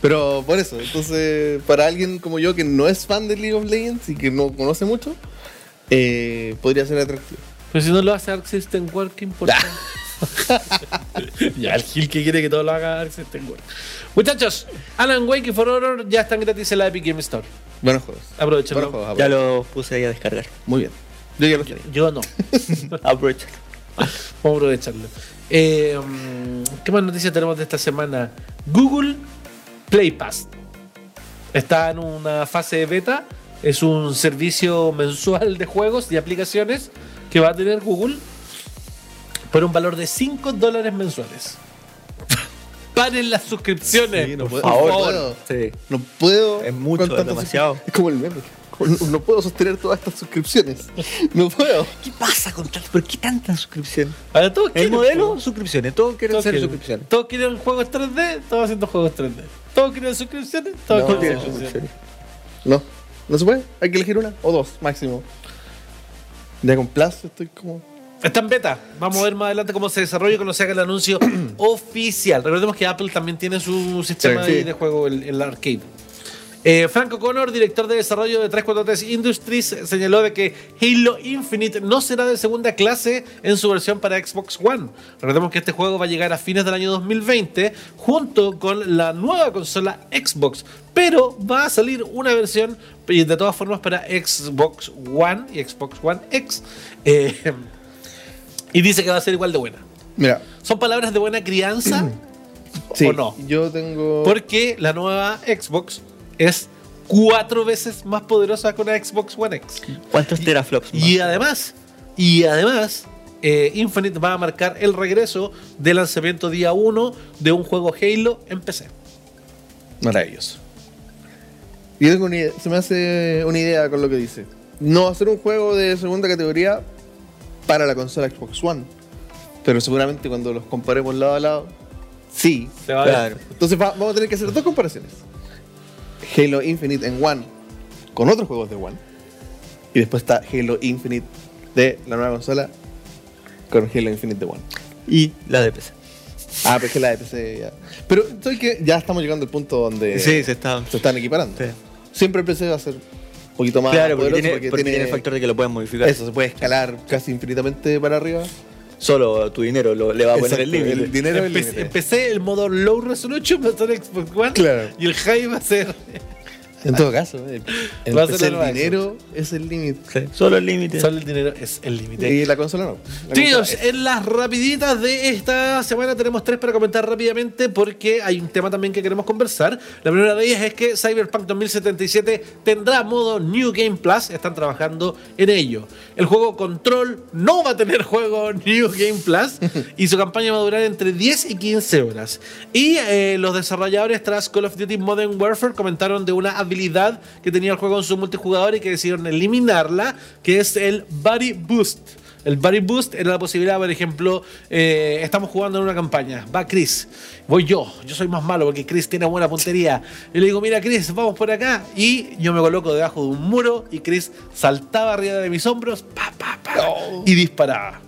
Pero por eso, entonces, para alguien como yo que no es fan de League of Legends y que no conoce mucho, eh, podría ser atractivo. Pero si no lo hace Arc System ¿por qué? ya, el Gil que quiere que todo lo haga Arc System Working. Muchachos, Alan Wake y For Honor ya están gratis en la Epic Game Store. Buenos juegos. Aprovechenlo. Buenos juegos, Ya aprovechen. lo puse ahí a descargar. Muy bien. Yo ya lo tenía. Yo no. Aprovecha. Vamos a aprovecharlo. Eh, ¿Qué más noticias tenemos de esta semana? Google Play Pass está en una fase de beta. Es un servicio mensual de juegos y aplicaciones que va a tener Google por un valor de 5 dólares mensuales. Paren las suscripciones. Sí, no por puedo. favor. No puedo. Sí. No puedo. Es mucho, es tantas demasiado. Es como el meme. No, no puedo sostener todas estas suscripciones. No puedo. ¿Qué pasa con tal- ¿Por qué tanta suscripción? Ahora, todos El quieren modelo, juegos. suscripciones. Todos quieren Todos hacer quieren. suscripciones. Todos quieren juegos 3D, todos haciendo juegos 3D. Todos quieren suscripciones, todos No. quieren suscripciones. suscripciones. No. No se puede. Hay que elegir una o dos máximo. Ya con Plus estoy como. Está en beta. Vamos a ver más adelante cómo se desarrolla cuando se haga el anuncio oficial. Recordemos que Apple también tiene su sistema Sí. de juego, el, el arcade. Eh, Frank O'Connor, director de desarrollo de 343 Industries, señaló de que Halo Infinite no será de segunda clase en su versión para Xbox One. Recordemos que este juego va a llegar a fines del año 2020 junto con la nueva consola Xbox, pero va a salir una versión de todas formas para Xbox One y Xbox One X. Eh, y dice que va a ser igual de buena. Mira, ¿Son palabras de buena crianza sí, o no? yo tengo. Porque la nueva Xbox es cuatro veces más poderosa que una Xbox One X. ¿Cuántos teraflops? más? Y además, y además, eh, Infinite va a marcar el regreso del lanzamiento día 1 de un juego Halo en PC. Maravilloso. Yo tengo una idea, se me hace una idea con lo que dice. No va a ser un juego de segunda categoría para la consola Xbox One. Pero seguramente cuando los comparemos lado a lado, sí. Se va a ver. Entonces va- vamos a tener que hacer dos comparaciones. Halo Infinite en One con otros juegos de One. Y después está Halo Infinite de la nueva consola con Halo Infinite de One. Y la de PC. Ah, pero es que la de PC ya. Pero que ya estamos llegando al punto donde Sí, se está. se están equiparando. Sí. Siempre el PC va a ser un poquito más Claro, porque, poderoso tiene, porque tiene el factor de que lo pueden modificar. Eso, se puede escalar casi infinitamente para arriba. Solo tu dinero lo, le va a poner el Exacto, límite. el dinero es el empecé el modo low resolution va a ser Xbox One Claro. y el high va a ser En todo caso, el, el el dinero es el límite. Sí, Solo el límite. solo el dinero es el límite. Y la consola no. La Tíos, consola en las rapiditas de esta semana tenemos tres para comentar rápidamente porque hay un tema también que queremos conversar. La primera de ellas es que Cyberpunk 2077 tendrá modo New Game Plus, están trabajando en ello. El juego Control no va a tener juego New Game Plus y su campaña va a durar entre 10 y 15 horas. Y eh, los desarrolladores tras Call of Duty Modern Warfare comentaron de una habilidad que tenía el juego en su multijugador y que decidieron eliminarla, que es el Body Boost. El Body Boost era la posibilidad, por ejemplo, eh, estamos jugando en una campaña, va Chris, voy yo, yo soy más malo porque Chris tiene buena puntería. Y le digo, mira Chris, vamos por acá. Y yo me coloco debajo de un muro y Chris saltaba arriba de mis hombros, pa, pa, pa, y disparaba.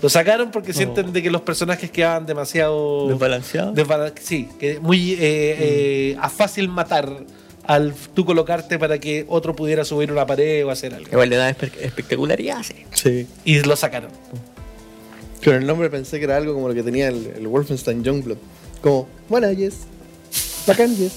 Lo sacaron porque sienten de que los personajes quedaban demasiado... Desbalanceado. desbala- sí, que muy eh, eh, a fácil matar al tú colocarte para que otro pudiera subir una pared o hacer algo. Igual le da espe- espectacularidad, sí. Sí. Y lo sacaron. Con el nombre pensé que era algo como lo que tenía el, el Wolfenstein Youngblood. Como, bueno, yes. Bacán, yes.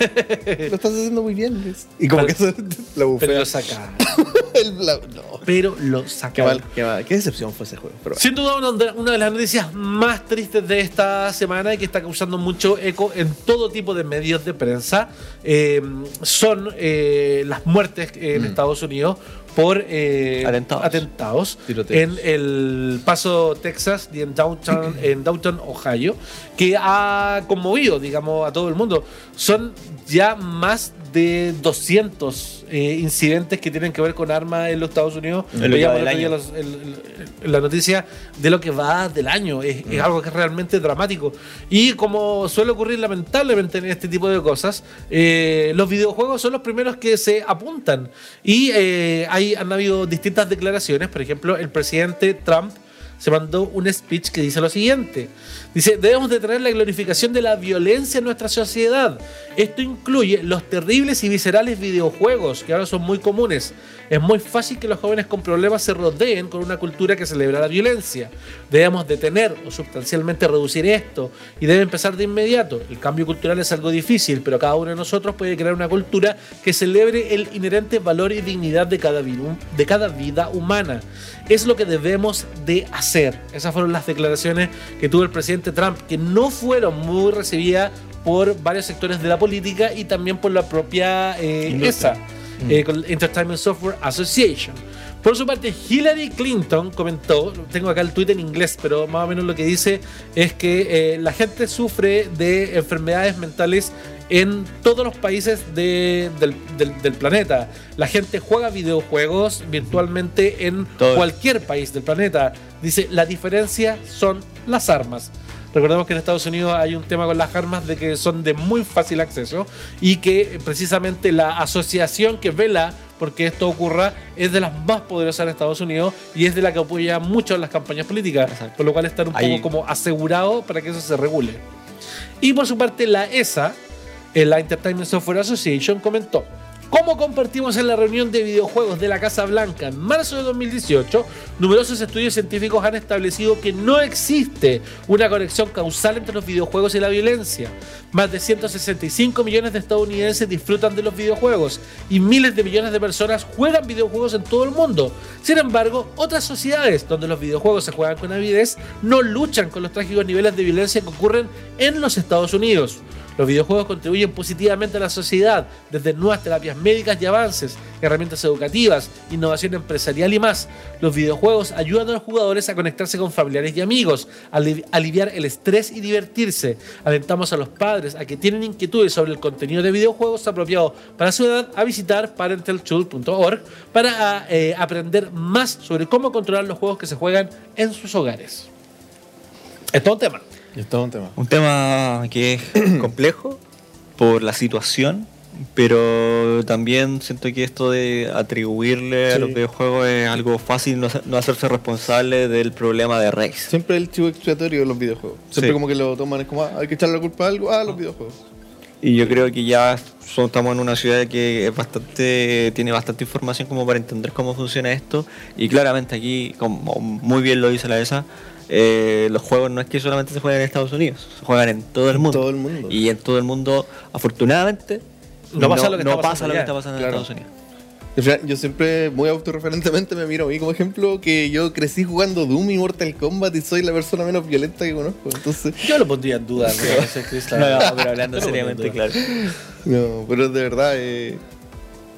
Lo estás haciendo muy bien, yes. Y como que Pero- eso la bufea. Pero lo sacaron. El- la- no. Pero lo Qué mal, qué mal. Qué decepción fue ese juego. Pero. Sin duda una, de- una de las noticias más tristes de esta semana y que está causando mucho eco en todo tipo de medios de prensa eh, son eh, las muertes en Estados Unidos por eh, Atentados. atentados en el Paso, Texas y en Downtown, en Downton, Ohio, que ha conmovido, digamos, a todo el mundo. Son ya más de 200 eh, incidentes que tienen que ver con armas en los Estados Unidos. Veíamos el otro día los- el- la noticia de lo que va del año. Es, es algo que es realmente dramático. Y como suele ocurrir lamentablemente en este tipo de cosas, eh, los videojuegos son los primeros que se apuntan. Y eh, hay, han habido distintas declaraciones. Por ejemplo, el presidente Trump se mandó un speech que dice lo siguiente. Dice, debemos de traer la glorificación de la violencia en nuestra sociedad. Esto incluye los terribles y viscerales videojuegos que ahora son muy comunes. Es muy fácil que los jóvenes con problemas se rodeen con una cultura que celebra la violencia. Debemos detener o sustancialmente reducir esto y debe empezar de inmediato. El cambio cultural es algo difícil, pero cada uno de nosotros puede crear una cultura que celebre el inherente valor y dignidad de cada, vi- de cada vida humana. Es lo que debemos de hacer. Esas fueron las declaraciones que tuvo el presidente Trump, que no fueron muy recibidas por varios sectores de la política y también por la propia eh. Eh, con Entertainment Software Association. Por su parte, Hillary Clinton comentó, tengo acá el tweet en inglés, pero más o menos lo que dice es que eh, la gente sufre de enfermedades mentales en todos los países de- del, del- del planeta. La gente juega videojuegos virtualmente en Todo. cualquier país del planeta. Dice, la diferencia son las armas. Recordemos que en Estados Unidos hay un tema con las armas de que son de muy fácil acceso y que eh, precisamente la asociación que vela porque esto ocurra es de las más poderosas en Estados Unidos y es de la que apoya mucho en las campañas políticas, Exacto. por lo cual están un Ahí- poco como asegurado para que eso se regule. Y por su parte la ESA En la Entertainment Software Association comentó. Como compartimos en la reunión de videojuegos de la Casa Blanca en marzo de 2018, numerosos estudios científicos han establecido que no existe una conexión causal entre los videojuegos y la violencia. Más de 165 millones de estadounidenses disfrutan de los videojuegos y miles de millones de personas juegan videojuegos en todo el mundo. Sin embargo, otras sociedades donde los videojuegos se juegan con avidez no luchan con los trágicos niveles de violencia que ocurren en los Estados Unidos. Los videojuegos contribuyen positivamente a la sociedad, desde nuevas terapias médicas y avances, herramientas educativas, innovación empresarial y más. Los videojuegos ayudan a los jugadores a conectarse con familiares y amigos, a alivi- aliviar el estrés y divertirse. Alentamos a los padres a que tienen inquietudes sobre el contenido de videojuegos apropiado para su edad a visitar parentaltool.org para eh, aprender más sobre cómo controlar los juegos que se juegan en sus hogares. Es todo un tema. Y es todo un tema. Un tema que es complejo por la situación, pero también siento que esto de atribuirle a Sí. los videojuegos es algo fácil, no, no hacerse responsable del problema de raíz. Siempre el chivo expiatorio de los videojuegos. Siempre Sí. como que lo toman, es como, ah, hay que echarle la culpa a algo, ah, los videojuegos. Y yo creo que ya son- estamos en una ciudad que es bastante tiene bastante información como para entender cómo funciona esto. Y claramente aquí, como muy bien lo dice la ESA, eh, los juegos no es que solamente se jueguen en Estados Unidos, se juegan en todo el En mundo. todo el mundo. Y en todo el mundo, afortunadamente, No pasa lo que está no pasando pasa lo que allá. está pasando Claro. en Estados Unidos. Yo siempre, muy autorreferentemente, me miro a mí como ejemplo que yo crecí jugando Doom y Mortal Kombat y soy la persona menos violenta que conozco. Entonces, Yo lo pondría en duda. ¿no? No, pero hablando seriamente, claro. no, pero de verdad, eh,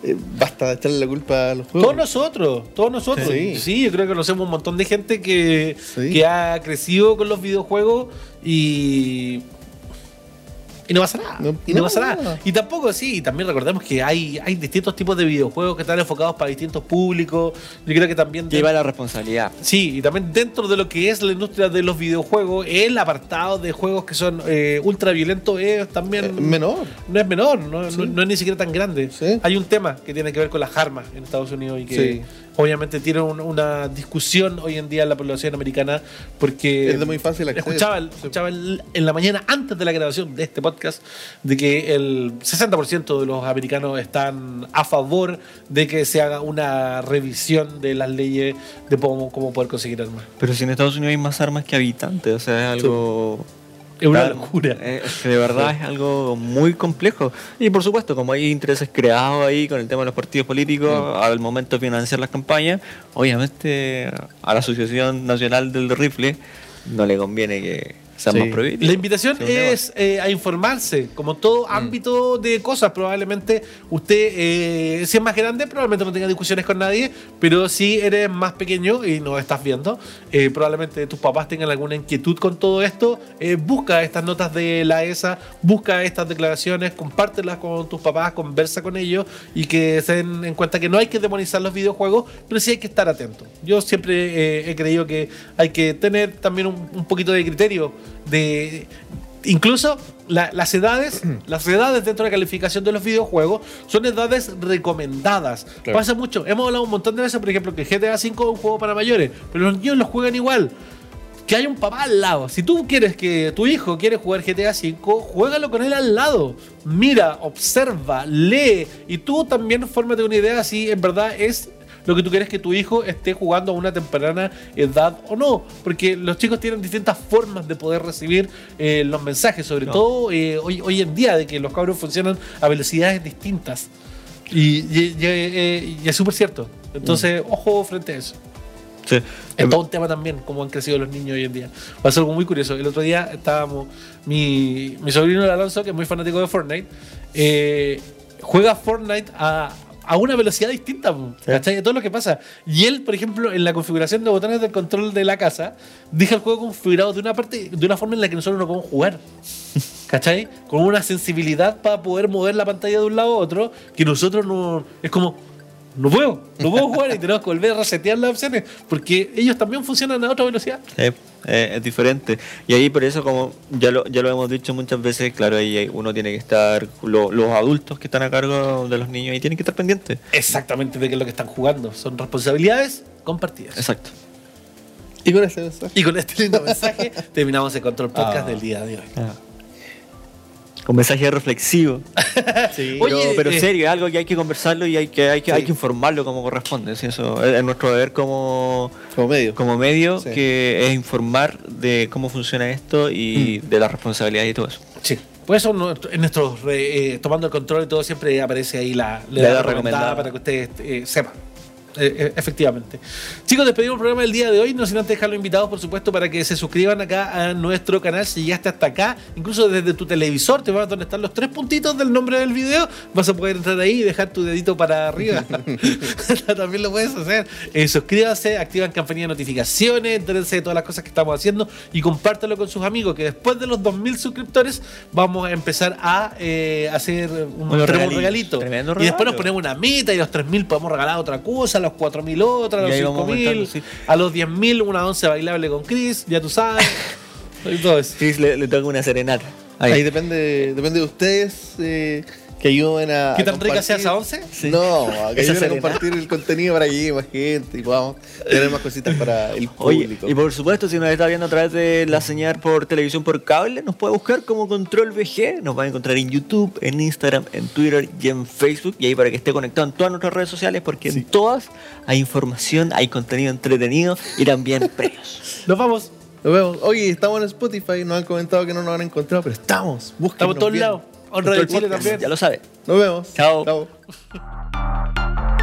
eh, basta de echarle la culpa a los juegos. Todos nosotros, todos nosotros. Sí. Sí. yo creo que conocemos un montón de gente que, Sí. que ha crecido con los videojuegos y. Y no pasa nada. No- y no, no, pasa nada. nada. Y tampoco sí, también recordemos que hay, hay distintos tipos de videojuegos que están enfocados para distintos públicos. Yo creo que también. Lleva la responsabilidad. Sí, y también dentro de lo que es la industria de los videojuegos, el apartado de juegos que son eh, ultra violentos es también. Eh, menor. No es menor, no, Sí. no- no es ni siquiera tan grande. Sí. Hay un tema que tiene que ver con las armas en Estados Unidos y que Sí. Obviamente tiene un- una discusión hoy en día en la población americana porque Es de muy fácil acceso. escuchaba, el- escuchaba el- en la mañana antes de la grabación de este podcast de que el 60% de los americanos están a favor de que se haga una revisión de las leyes de cómo, cómo poder conseguir armas. Pero si en Estados Unidos hay más armas que habitantes, o sea, es algo... Es una Claro, locura. eh, Es que de verdad es algo muy complejo. Y por supuesto, como hay intereses creados ahí con el tema de los partidos políticos, al momento de financiar las campañas, obviamente a la Asociación Nacional del Rifle no le conviene que sean Sí. más prohibitivos. La invitación es eh, a informarse, como todo ámbito de cosas. Probablemente usted, eh, si es más grande, probablemente no tenga discusiones con nadie, pero si eres más pequeño y no estás viendo, eh, probablemente tus papás tengan alguna inquietud con todo esto. eh, busca estas notas de la ESA, busca estas declaraciones, compártelas con tus papás, conversa con ellos y que se den en cuenta que no hay que demonizar los videojuegos, pero sí hay que estar atento. Yo siempre eh, he creído que hay que tener también un, un poquito de criterio de incluso la- las edades las edades dentro de la calificación de los videojuegos son edades recomendadas Claro. pasa mucho hemos hablado un montón de veces por ejemplo que GTA V es un juego para mayores pero los niños lo juegan igual que hay un papá al lado. Si tú quieres que tu hijo quiere jugar GTA V, juégalo con él al lado. Mira, observa, lee y tú también fórmate una idea si en verdad es lo que tú quieres que tu hijo esté jugando a una temprana edad o no. Porque los chicos tienen distintas formas de poder recibir eh, los mensajes, sobre No. todo eh, hoy, hoy en día, de que los cabros funcionan a velocidades distintas. Y, y- y- eh, y es súper cierto. Entonces, ojo frente a eso. Sí. Es todo un tema también, cómo han crecido los niños hoy en día. Va a ser algo muy curioso. El otro día estábamos, mi, mi sobrino Alonso, que es muy fanático de Fortnite, eh, juega Fortnite a, a una velocidad distinta, ¿cachai? De todo lo que pasa. Y él, por ejemplo, en la configuración de botones del control de la casa, deja el juego configurado de una parte, de una forma en la que nosotros no podemos jugar. ¿Cachai? Con una sensibilidad para poder mover la pantalla de un lado a otro, que nosotros no. Es como. No puedo, no puedo jugar y tenemos que volver a resetear las opciones, porque ellos también funcionan a otra velocidad. Sí, eh, es diferente. Y ahí por eso, como ya lo, ya lo hemos dicho muchas veces, claro, ahí uno tiene que estar, lo- los adultos que están a cargo de los niños, y tienen que estar pendientes. Exactamente de qué es lo que están jugando. Son responsabilidades compartidas. Exacto. Y con ese mensaje. Y con este lindo mensaje terminamos el control podcast Ah. del día de hoy. Ah. Con mensaje reflexivo. Sí. Oye, pero, pero eh, serio, es algo que hay que conversarlo y hay que, hay que, Sí. hay que informarlo como corresponde. ¿sí? Eso es, es nuestro deber como, Como medio. como medio, Sí. que es informar de cómo funciona esto y Mm. de las responsabilidades y todo eso. Sí. Por eso nuestro- en nuestros eh, tomando el control y todo siempre aparece ahí la, La la edad recomendada recomendada. para que ustedes eh, sepan. Eh, eh, efectivamente. Chicos, despedimos el programa del día de hoy. No sin antes dejarlos invitados, por supuesto, para que se suscriban acá a nuestro canal. Si llegaste hasta acá, incluso desde tu televisor, te vas a donde están los tres puntitos del nombre del video. Vas a poder entrar ahí y dejar tu dedito para arriba. También lo puedes hacer. Eh, suscríbanse, activan campanilla de notificaciones, entérense de todas las cosas que estamos haciendo y compártelo con sus amigos. Que después de los 2000 suscriptores, vamos a empezar a eh, hacer un, regalito. Tremendo Y después nos ponemos una meta y los 3000 podemos regalar otra cosa, los 4000 otra, a los ahí vamos 5000, aumentando, sí. a los 10000 una once bailable con Chris, ya tú sabes. y todo eso. Chris le, le toca una serenata. Ahí. Ahí depende, depende de ustedes eh, que ayuden a. ¿Qué a tan rica sea compartir. esa once? Sí. No, a que ayuden a compartir el contenido para que llegue más gente y podamos tener más cositas para el Oye, público. y por supuesto, si nos está viendo a través de la señal por televisión por cable, nos puede buscar como Control VG. Nos va a encontrar en YouTube, en Instagram, en Twitter y en Facebook. Y ahí para que esté conectado en todas nuestras redes sociales, porque en todas hay información, hay contenido entretenido y también premios. Nos vamos. Nos vemos. Oye, estamos en Spotify. Nos han comentado que no nos han encontrado, pero estamos. Búsquenos Estamos en todos lados. On Radio Chile también. Ya lo sabe. Nos vemos. Chao. Chao.